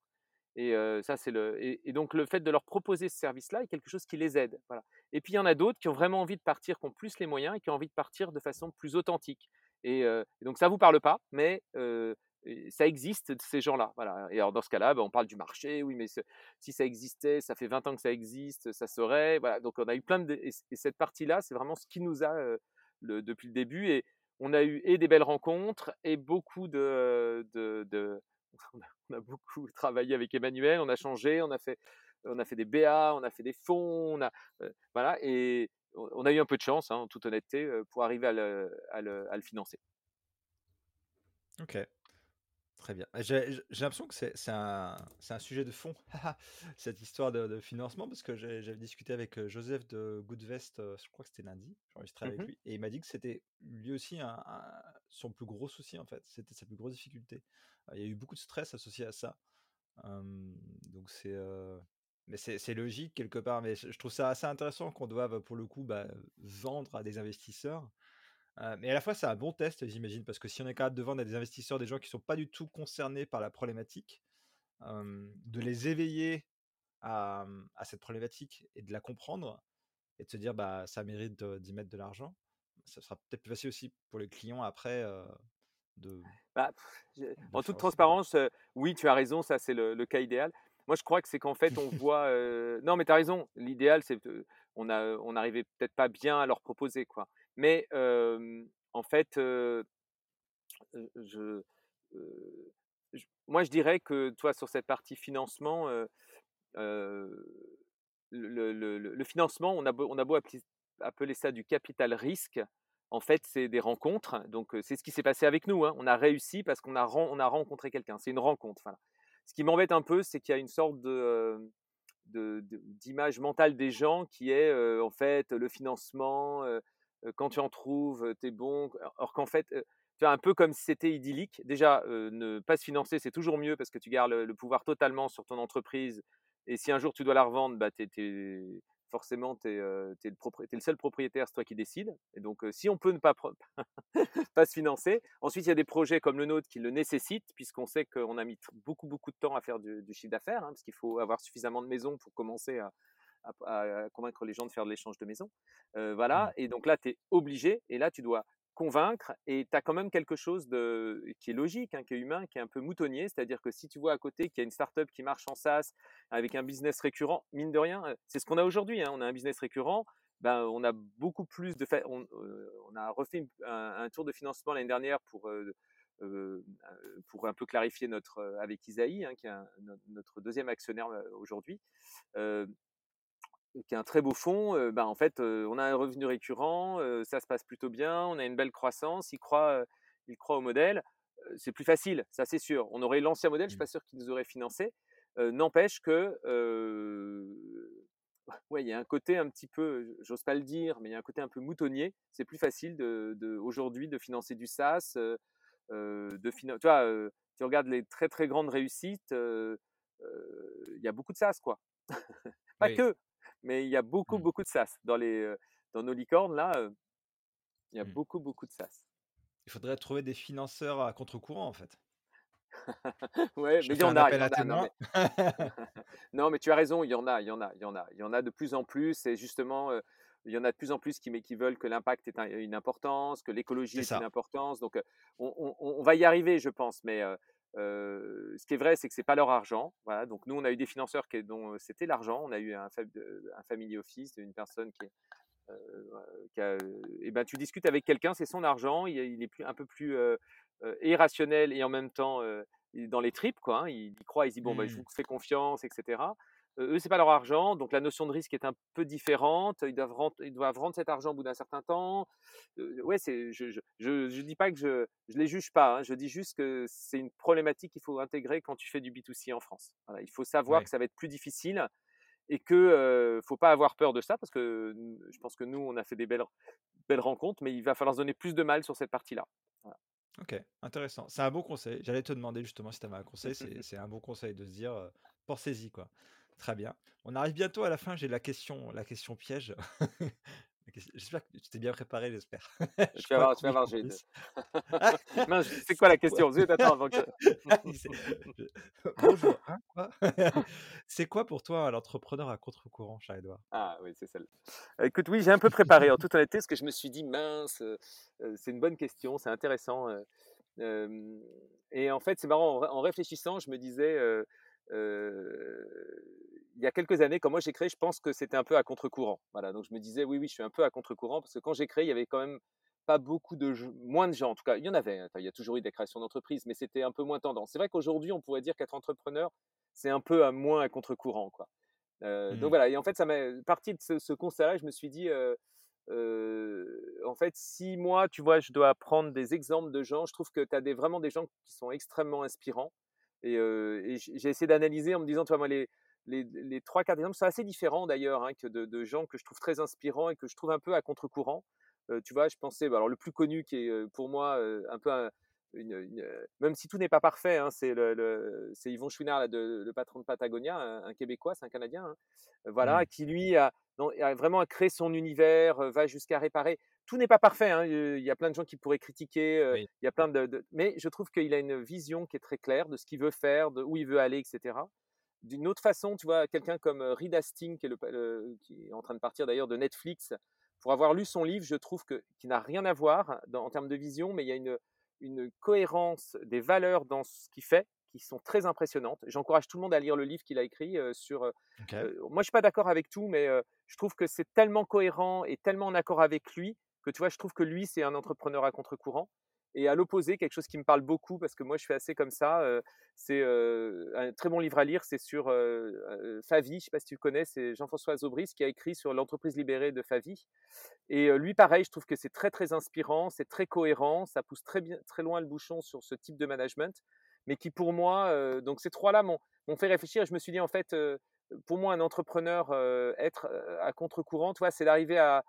Et ça, c'est le et et donc le fait de leur proposer ce service-là est quelque chose qui les aide, voilà. Et puis il y en a d'autres qui ont vraiment envie de partir, qui ont plus les moyens et qui ont envie de partir de façon plus authentique. Et donc ça vous parle pas, mais ça existe ces gens-là, voilà. Et alors dans ce cas-là, bah, on parle du marché, oui, mais si ça existait, ça fait 20 ans que ça existe, ça serait, voilà. Donc on a eu plein de et et cette partie-là, c'est vraiment ce qui nous a, depuis le début et on a eu et des belles rencontres et beaucoup de on a beaucoup travaillé avec Emmanuel, on a changé, on a fait, on a fait des BA, on a fait des fonds, voilà, et on a eu un peu de chance, hein, en toute honnêteté, pour arriver à le financer. OK, très bien. J'ai l'impression que c'est un sujet de fond, cette histoire de de financement parce que j'avais discuté avec, heu, Joseph de Goodvest, heu, je crois que c'était lundi, j'ai enregistré avec Mhm. lui et il m'a dit que c'était lui aussi un un son plus gros souci, en fait. C'était sa plus grosse difficulté. Il y a eu beaucoup de stress associé à ça. Donc c'est, heu, mais c'est logique quelque part, mais je je trouve ça assez intéressant qu'on doive, pour le coup, bah, vendre à des investisseurs Heu, mais à la fois, c'est un bon test, j'imagine, parce que si on est capable de vendre à des investisseurs, des gens qui sont pas du tout concernés par la problématique, de les éveiller à, mmh, à cette problématique et de la comprendre et de se dire: «Bah, ça mérite d'y mettre de l'argent», ça sera peut-être plus facile aussi pour les clients après, de Bah, de en toute transparence, euh, oui, tu as raison, ça c'est le, le cas idéal. Moi, je crois que c'est qu'en fait, on voit. euh, Non, mais tu as raison. L'idéal, c'est que on a, on n'arrivait peut-être pas bien à leur proposer, quoi. Mais en fait, moi, je dirais que toi, sur cette partie financement, le, financement, on a beau, appeler, ça du capital risque. En fait, c'est des rencontres. Donc, c'est ce qui s'est passé avec nous. hein. On a réussi parce qu'on a, ren- on a rencontré quelqu'un. C'est une rencontre. Ce qui m'embête un peu, c'est qu'il y a une sorte d'image mentale des gens qui est en fait le financement, quand tu en trouves, tu es bon. Or qu'en fait, tu un peu comme si c'était idyllique. Déjà, ne pas se financer, c'est toujours mieux parce que tu gardes le, pouvoir totalement sur ton entreprise. Et si un jour tu dois la revendre, bah, t'es- t'es- forcément, tu es, le, t'es seul propriétaire, c'est toi qui décides. Et donc, si on peut ne pas, pas se financer. Ensuite, il y a des projets comme le nôtre qui le nécessitent, puisqu'on sait qu'on a mis beaucoup, beaucoup de temps à faire du, du chiffre d'affaires, hein, parce qu'il faut avoir suffisamment de maisons pour commencer à, à- à convaincre les gens de faire de l'échange de maisons. Euh, Mmh. voilà, et donc là, tu es obligé, et là, tu dois convaincre, et tu as quand même quelque chose de, qui est logique, hein, qui est humain, qui est un peu moutonnier, c'est-à-dire que si tu vois à côté qu'il y a une startup qui marche en SaaS avec un business récurrent, mine de rien, c'est ce qu'on a aujourd'hui, hein, on a un business récurrent, ben, on a beaucoup plus de fait, on, euh, on a refait un, un tour de financement l'année dernière pour euh, euh, pour un peu clarifier notre avec Isaïe, hein, qui est un- notre deuxième actionnaire aujourd'hui, euh, qui est un très beau fonds. euh, ben, en fait, euh, on a un revenu récurrent, euh, ça se passe plutôt bien, on a une belle croissance, il croit, il croit au modèle. C'est plus facile, ça c'est sûr. On aurait l'ancien modèle, je suis Mmh. pas sûr qu'il nous aurait financé. N'empêche que ouais, il y a un côté un petit peu, j'ose pas le dire, mais il y a un côté un peu moutonnier. C'est plus facile de, de- aujourd'hui de financer du SaaS, de finan- tu vois, tu regardes les très très grandes réussites, il y a beaucoup de SaaS quoi. Pas Oui. que, mais il y a beaucoup Mmh. beaucoup de SaaS dans les dans nos licornes là. il y a Mmh. beaucoup beaucoup de SaaS. Il faudrait trouver des financeurs à contre-courant, en fait. Ouais, Je mais il y en a, y en a. Non mais non, mais tu as raison, il y en a, il y en a, il y en a, il y en a de plus en plus. Et justement, euh, il y en a de plus en plus qui, mais qui veulent que l'impact ait un- une importance, que l'écologie ait une importance. Donc, on, on- on va y arriver, je pense. Mais euh, ce qui est vrai, c'est que c'est pas leur argent. Donc, nous, on a eu des financeurs dont c'était l'argent. On a eu un, un family office, une personne qui, a, ben, tu discutes avec quelqu'un, c'est son argent. Il, est- un peu plus irrationnel et en même temps il est dans les tripes, quoi. hein. Il, il croit, il dit bon, bah, je Mmh. vous fais confiance, etc. Euh, eux, c'est pas leur argent, donc la notion de risque est un peu différente. Ils doivent rendre, ils doivent rendre cet argent au bout d'un certain temps. Euh, ouais, c'est, je, je, je, je dis pas que je, je les juge pas. hein. Je dis juste que c'est une problématique qu'il faut intégrer quand tu fais du B2C en France. Voilà, il faut savoir Ouais. que ça va être plus difficile et que euh, faut pas avoir peur de ça parce que je pense que nous, on a fait des belles, belles rencontres, mais il va falloir se donner plus de mal sur cette partie-là. OK, intéressant. C'est un bon conseil. J'allais te demander justement si tu avais un conseil. C'est c'est un bon conseil de se dire, pensez-y, quoi. Très bien. On arrive bientôt à la fin. J'ai la question la question piège. J'espère que tu t'es bien préparé, j'espère. Je suis Tu vas pas voir tu vas comique voir, en j'ai c'est quoi la question? Zut, attends avant que je bonjour, hein, quoi? C'est quoi pour toi un entrepreneur à contre-courant, cher Édouard? Ah oui, c'est celle écoute, oui, j'ai un peu préparé en toute honnêteté, parce que je me suis dit: «Mince, heu heu, c'est une bonne question, c'est intéressant», et en fait, c'est marrant, en ré en réfléchissant, je me disais, il y a quelques années, quand moi j'ai créé, je pense que c'était un peu à contre-courant. Voilà, donc je me disais: «Oui, oui, je suis un peu à contre-courant», parce que quand j'ai créé, il y avait quand même pas beaucoup de moins de gens en tout cas. Il y en avait, hein, il y a toujours eu des créations d'entreprises, mais c'était un peu moins tendance. C'est vrai qu'aujourd'hui, on pourrait dire qu'être entrepreneur, c'est un peu à moins à contre-courant, quoi. Heu, donc Mmh. voilà et en fait, ça m'est parti de ce ce constat-là, je me suis dit, heu, en fait, si moi, tu vois, je dois prendre des exemples de gens, je trouve que tu as des vraiment des gens qui sont extrêmement inspirants et j'ai essayé d'analyser en me disant, tu vois, moi, les les les 3-4 exemples sont assez différents d'ailleurs, hein, que de gens que je trouve très inspirants et que je trouve un peu à contre-courant. Tu vois, je pensais, bah, alors le plus connu qui est, pour moi, un peu un une une, heu, même si tout n'est pas parfait, hein, c'est le le c'est Yvon Chouinard, là, de le patron de Patagonia, un un Québécois, c'est un Canadien, hein, Mmh. voilà, qui lui a non, a vraiment créé son univers, heu, va jusqu'à réparer tout n'est pas parfait, hein, il y a plein de gens qui pourraient critiquer, Oui. il y a plein de de mais je trouve qu'il a une vision qui est très claire de ce qu'il veut faire, de où il veut aller et cetera. D'une autre façon, tu vois, quelqu'un comme, Reed Hastings qui est le pa le qui est en train de partir d'ailleurs de Netflix, pour avoir lu son livre, je trouve que qu'il n'a rien à voir dans en termes de vision, mais il y a une une cohérence des valeurs dans ce qu'il fait, qui sont très impressionnantes. J'encourage tout le monde à lire le livre qu'il a écrit, heu, sur, heu OK. heu, moi je suis pas d'accord avec tout, mais je trouve que c'est tellement cohérent et tellement en accord avec lui, que tu vois, je trouve que lui, c'est un entrepreneur à contre-courant et à l'opposé, quelque chose qui me parle beaucoup parce que moi je suis assez comme ça, heu, c'est, heu, un très bon livre à lire, c'est sur, heu, Favy, je sais pas si tu le connais? C'est Jean-François Zobris qui a écrit sur l'entreprise libérée de Favy et lui pareil, je trouve que c'est très, très inspirant, c'est très cohérent, ça pousse très bien très loin le bouchon sur ce type de management, mais qui pour moi, donc ces 3 là m'ont fait réfléchir je me suis dit en fait, pour moi un entrepreneur, être, à contre-courant, c'est d'arriver à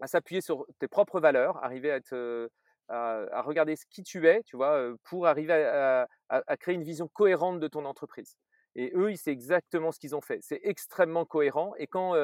à s'appuyer sur tes propres valeurs, arriver à regarder ce qui tu es, tu vois, pour arriver à créer une vision cohérente de ton entreprise et eux, ils c'est exactement ce qu'ils ont fait. C'est extrêmement cohérent et quand,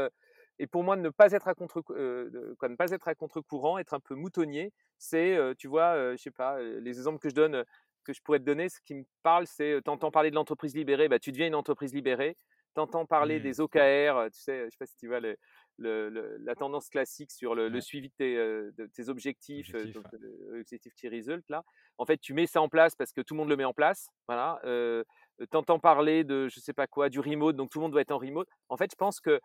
et pour moi, ne pas être à contre quoi ne pas être à contre-courant, être un peu moutonnier, c'est, tu vois, je sais pas, les exemples que je donne, que je pourrais te donner, ce qui me parle, c'est, heu, tu entends parler de l'entreprise libérée, bah, tu deviens une entreprise libérée. Tu entends parler Mmh. des OKR, tu sais, je sais pas si tu vois le le le la tendance classique sur le suivi de tes, de tes objectifs, Objectif, donc ouais. key result là. En fait, tu mets ça en place parce que tout le monde le met en place, voilà, heu, tu entends parler de je sais pas quoi, du remote, donc tout le monde doit être en remote. En fait, je pense que,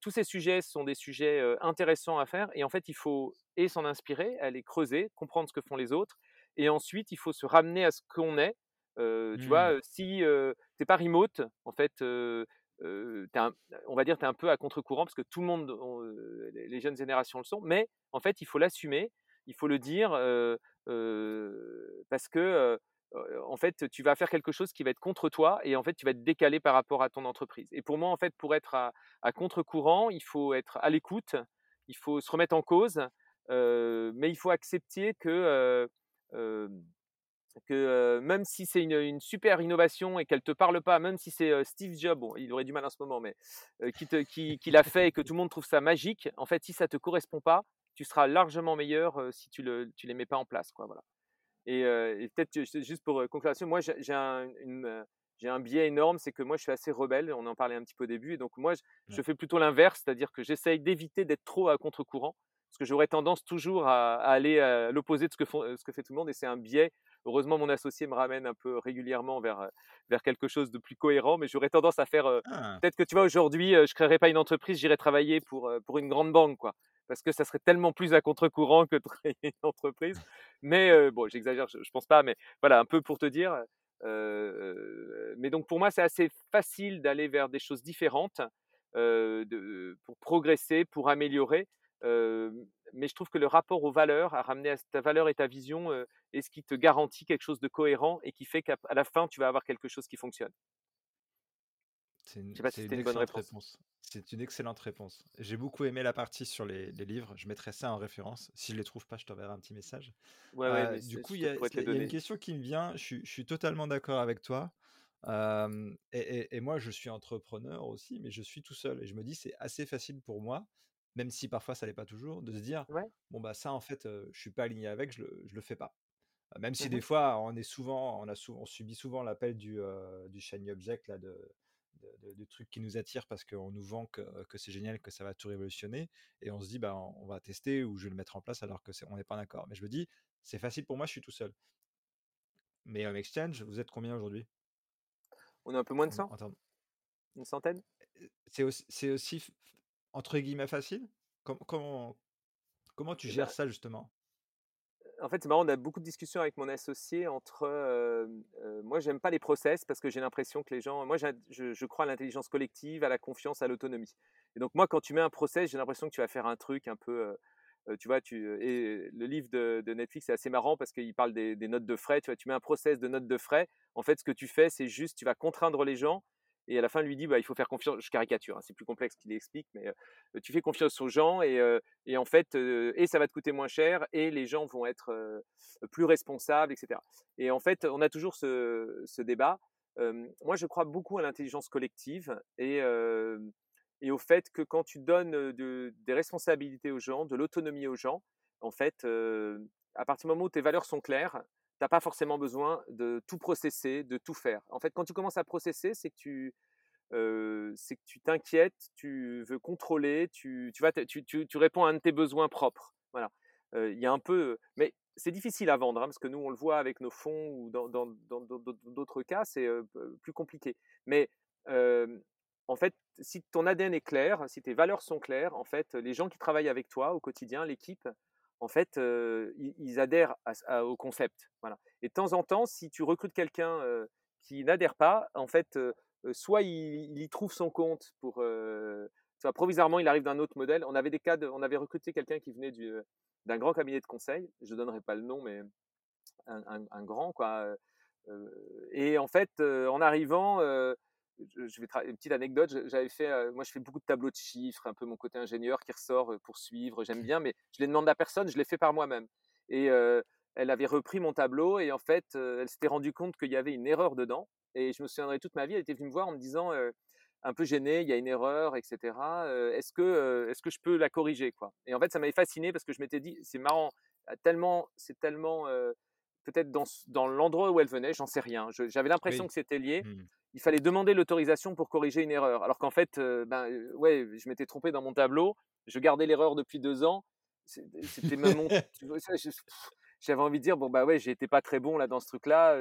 tous ces sujets sont des sujets, intéressants à faire et en fait, il faut et s'en inspirer, aller creuser, comprendre ce que font les autres et ensuite il faut se ramener à ce qu'on est. Tu vois, Mmh. si, tu es pas remote, en fait, on va dire, tu es un peu à contre-courant parce que tout le monde, les jeunes générations le sont, mais en fait, il faut l'assumer, il faut le dire, parce que, en fait, tu vas faire quelque chose qui va être contre toi et en fait, tu vas être décalé par rapport à ton entreprise. Et pour moi, en fait, pour être à contre-courant, il faut être à l'écoute, il faut se remettre en cause, mais il faut accepter que, que, même si c'est une, une super innovation et qu'elle te parle pas, même si c'est, Steve Jobs, bon, il aurait du mal en ce moment, mais qui te qui qui l'a fait et que tout le monde trouve ça magique, en fait, si ça te correspond pas, tu seras largement meilleur, si tu le tu les mets pas en place, quoi, voilà. Et peut-être juste pour, conclure moi j'ai un une, j'ai un biais énorme, c'est que moi je suis assez rebelle, on en parlait un petit peu au début et donc moi je fais plutôt l'inverse, c'est-à-dire que j'essaye d'éviter d'être trop à contre-courant, parce que j'aurais tendance toujours à à aller à l'opposé de ce que font, heu, ce que fait tout le monde et c'est un biais. Heureusement mon associé me ramène un peu régulièrement vers, vers quelque chose de plus cohérent, mais j'aurais tendance à faire, Ah! peut-être que tu vois aujourd'hui, je créerais pas une entreprise, j'irais travailler pour, pour une grande banque quoi, parce que ça serait tellement plus à contre-courant que de créer une entreprise. Mais bon, j'exagère, je je pense pas, mais voilà, un peu pour te dire, mais donc pour moi, c'est assez facile d'aller vers des choses différentes, de pour progresser, pour améliorer, mais je trouve que le rapport aux valeurs, à ramener à ta valeur et ta vision, est ce qui te garantit quelque chose de cohérent et qui fait qu'à la fin, tu vas avoir quelque chose qui fonctionne. C'est une si bonne excellente réponse. réponse. C'est une excellente réponse. J'ai beaucoup aimé la partie sur les les livres, je mettrai ça en référence. Si je les trouve pas, je t'enverrai un petit message. Ouais, ouais, du coup, il y a y une question qui me vient, je suis je suis totalement d'accord avec toi. Hem et et et moi, je suis entrepreneur aussi, mais je suis tout seul et je me dis: «C'est assez facile pour moi», même si parfois ça l'est pas toujours, de se dire: Ouais. «Bon, bah, ça, en fait, heu, je suis pas aligné avec, je le je le fais pas». Même si Mmh des fois, on est souvent on a souvent on subit souvent l'appel du, du shiny object là, de qui nous attire parce qu'on nous vend que que c'est génial, que ça va tout révolutionner et on se dit: «Bah, on va tester ou je vais le mettre en place», alors que on n'est pas d'accord. Mais je me dis: «C'est facile pour moi, je suis tout seul». Mais Home Exchange, vous êtes combien aujourd'hui? On est un peu moins de En 100? en termes Une centaine? C'est aussi entre guillemets «facile»? Com comment comment tu gères ben ça justement? En fait, c'est marrant, on a beaucoup de discussions avec mon associé entre, hem, heu, moi j'aime pas les process parce que j'ai l'impression que les gens moi je je crois à l'intelligence collective, à la confiance, à l'autonomie et donc moi quand tu mets un process, j'ai l'impression que tu vas faire un truc un peu, tu vois, tu, et le livre de de Netflix est assez marrant parce qu'il parle des des notes de frais, tu vois? Tu mets un process de notes de frais, en fait, ce que tu fais, c'est juste, tu vas contraindre les gens et à la fin, lui dit: «Bah, il faut faire confiance» je caricature, hein, c'est plus complexe qu'il explique, mais heu, tu fais confiance aux gens et en fait, et ça va te coûter moins cher et les gens vont être, plus responsables et cetera et en fait, on a toujours ce débat. Moi, je crois beaucoup à l'intelligence collective et au fait que quand tu donnes, des responsabilités aux gens, de l'autonomie aux gens, en fait, à partir du moment où tes valeurs sont claires, tu as pas forcément besoin de tout processer, de tout faire. En fait, quand tu commences à processer, c'est que tu, t'inquiètes, tu veux contrôler, tu réponds à un de tes besoins propres. Voilà. Il y a un peu, mais c'est difficile à vendre, hein, parce que nous, on le voit avec nos fonds ou dans d'autres cas, c'est, plus compliqué. Mais en fait, si ton ADN est clair, si tes valeurs sont claires, en fait, les gens qui travaillent avec toi au quotidien, l'équipe, en fait, ils adhèrent au concept. Voilà et de temps en temps, si tu recrutes quelqu'un, qui n'adhère pas, en fait, soit il y trouve son compte pour, vois, provisoirement, il arrive d'un autre modèle. On avait des cas de on avait recruté quelqu'un qui venait d'un grand cabinet de conseil, je donnerai pas le nom, mais un un grand quoi, et en fait, en arrivant, je vais une petite anecdote, j'avais fait, heu, moi je fais beaucoup de tableaux de chiffres, un peu mon côté ingénieur qui ressort, heu, pour suivre, j'aime bien, mais je les demande à personne, je les fais par moi-même et elle avait repris mon tableau et en fait, elle s'était rendue compte qu'il y avait une erreur dedans et je me souviendrai toute ma vie, elle était venue me voir en me disant, un peu gênée: «Il y a une erreur et cetera, heu, est-ce que, est-ce que je peux la corriger, quoi?» et en fait, ça m'avait fasciné parce que je m'étais dit: «C'est marrant, heu, tellement c'est tellement, peut-être dans dans l'endroit où elle venait, j'en sais rien». J'avais l'impression Oui. que c'était lié. Mmh. Il fallait demander l'autorisation pour corriger une erreur. Alors qu'en fait, ben, ouais, je m'étais trompé dans mon tableau, je gardais l'erreur depuis 2 ans. C'était même mon j'avais envie de dire: «Bon, bah, ouais, j'ai été pas très bon là dans ce truc-là,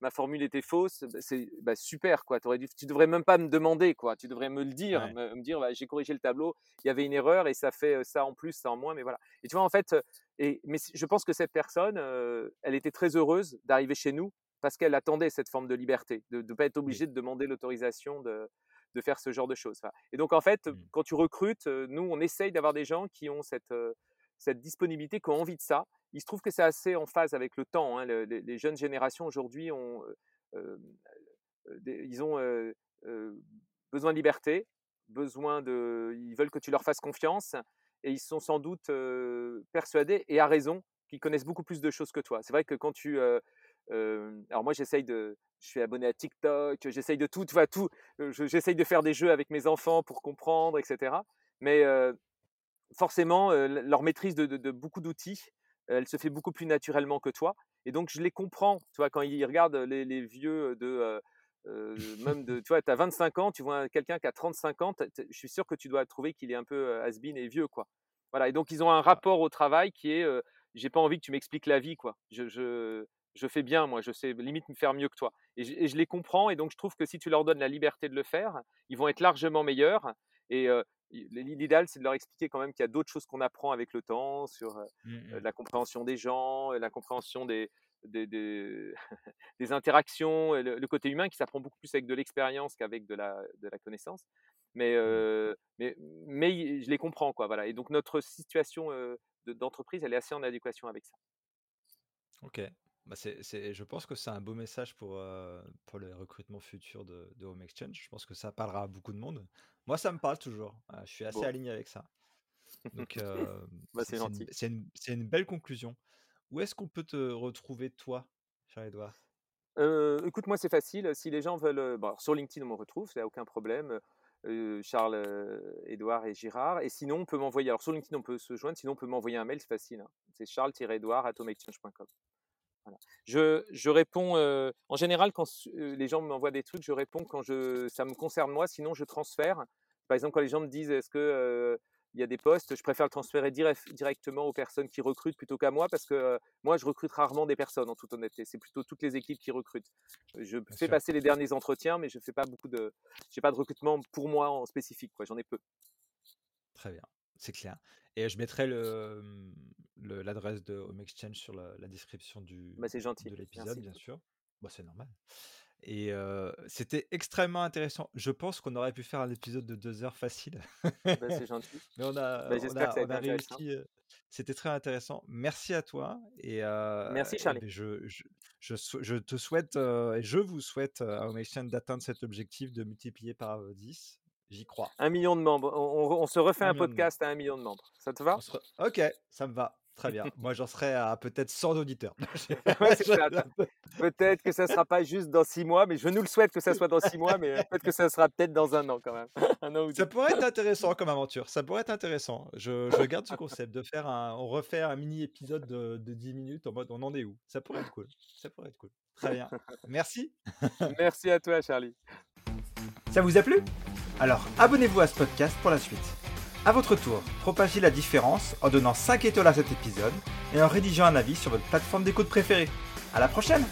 ma formule était fausse». Bah, c'est bah, super quoi, tu aurais dû tu devrais même pas me demander quoi, tu devrais me le dire, Ouais. me me dire: «Bah, j'ai corrigé le tableau, il y avait une erreur et ça fait, ça en plus, ça en moins», mais voilà et tu vois, en fait, et mais je pense que cette personne, elle était très heureuse d'arriver chez nous parce qu'elle attendait cette forme de liberté, de de pas être obligée de demander l'autorisation de de faire ce genre de choses, et donc en fait, Mmh. quand tu recrutes, nous, on essaye d'avoir des gens qui ont cette, disponibilité, qui ont envie de ça. Il se trouve que c'est assez en phase avec le temps, hein, le les les jeunes générations aujourd'hui ont, des ils ont, besoin de liberté, besoin de ils veulent que tu leur fasses confiance et ils sont sans doute, persuadés et à raison, qu'ils connaissent beaucoup plus de choses que toi. C'est vrai que quand tu, alors moi j'essaye de je suis abonné à TikTok, j'essaye de tout, tu vois? Tout, j'essaye de faire des jeux avec mes enfants pour comprendre et cetera mais forcément, leur maîtrise de de de beaucoup d'outils, elle se fait beaucoup plus naturellement que toi et donc je les comprends, tu vois? Quand ils regardent les les vieux de, même de tu vois? Tu as 25 ans, tu vois quelqu'un qui a 35 ans, je suis sûr que tu dois trouver qu'il est un peu, has-been et vieux, quoi. Voilà et donc ils ont un rapport au travail qui est, «J'ai pas envie que tu m'expliques la vie, quoi. Je je je fais bien moi, je sais limite me faire mieux que toi» et je et je les comprends et donc je trouve que si tu leur donnes la liberté de le faire, ils vont être largement meilleurs et l'idéal, c'est de leur expliquer quand même qu'il y a d'autres choses qu'on apprend avec le temps sur, Mmh heu, mh. la compréhension des gens, la compréhension des des des des interactions le le côté humain qui s'apprend beaucoup plus avec de l'expérience qu'avec de la de la connaissance mais Mmh. mais mais je les comprends, quoi, voilà et donc notre situation, d'entreprise, elle est assez en adéquation avec ça. OK. Bah, c'est je pense que c'est un beau message pour, heu, pour les recrutements futurs de de Home Exchange. Je pense que ça parlera à beaucoup de monde. Moi, ça me parle toujours. Heu, je suis assez Bon. aligné avec ça. Donc, hem, Bah, c'est une belle conclusion. Où est-ce qu'on peut te retrouver toi, Charles-Édouard? Heu, écoute, moi, c'est facile, si les gens veulent, bon, alors sur LinkedIn, on me retrouve, il y a aucun problème, Charles, heu, Édouard et Girard et sinon on peut m'envoyer alors sur LinkedIn, on peut se joindre, sinon on peut m'envoyer un mail, c'est facile, hein. C'est charles-édouard@homeexchange.com. Voilà. Je je réponds, heu, en général quand heu, les gens m'envoient des trucs, je réponds quand je ça me concerne moi, sinon je transfère. Par exemple, quand les gens me disent: «Est-ce que, il y a des postes?» je préfère le transférer directement aux personnes qui recrutent plutôt qu'à moi parce que, moi je recrute rarement des personnes en toute honnêteté. C'est plutôt toutes les équipes qui recrutent. Je Bien fais sûr. passer les derniers entretiens, mais je fais pas beaucoup de j'ai pas de recrutement pour moi en spécifique quoi, j'en ai peu. Très bien, c'est clair et je mettrai le, mmh, le l'adresse de Home Exchange sur la la description du Bah, gentil, de l'épisode, bien sûr. Bah, c'est normal et c'était extrêmement intéressant. Je pense qu'on aurait pu faire un épisode de 2 heures facile. Bah, c'est gentil. Mais on a Bah, on que a on réussi, c'était très intéressant. Merci à toi et Merci Charlie. beh, je je je te souhaite, et je vous souhaite, à Home Exchange d'atteindre cet objectif de multiplier par, heu, 10. J'y crois. 1 000 000 de membres. On on on se refait un 1 000 000 de membres. podcast à 1 000 000 de membres. Ça te va? Re OK, ça me va, très bien. Moi, j'en serai à peut-être 100 auditeurs. Ouais, Peut-être que ça sera pas juste dans 6 mois, mais je nous le souhaite que ça soit dans 6 mois, mais peut-être que ça sera peut-être dans 1 an quand même. 1 an ou Ça 2. pourrait être intéressant comme aventure, ça pourrait être intéressant. Je je garde ce concept de faire un on refait un mini épisode de de 10 minutes en mode: «On en est où?» ça pourrait être cool, ça pourrait être cool. Très bien, merci. Merci à toi Charlie. Ça vous a plu? Alors abonnez-vous à ce podcast pour la suite. À votre tour, propagez la différence en donnant 5 étoiles à cet épisode et en rédigeant un avis sur votre plateforme d'écoute préférée. À la prochaine!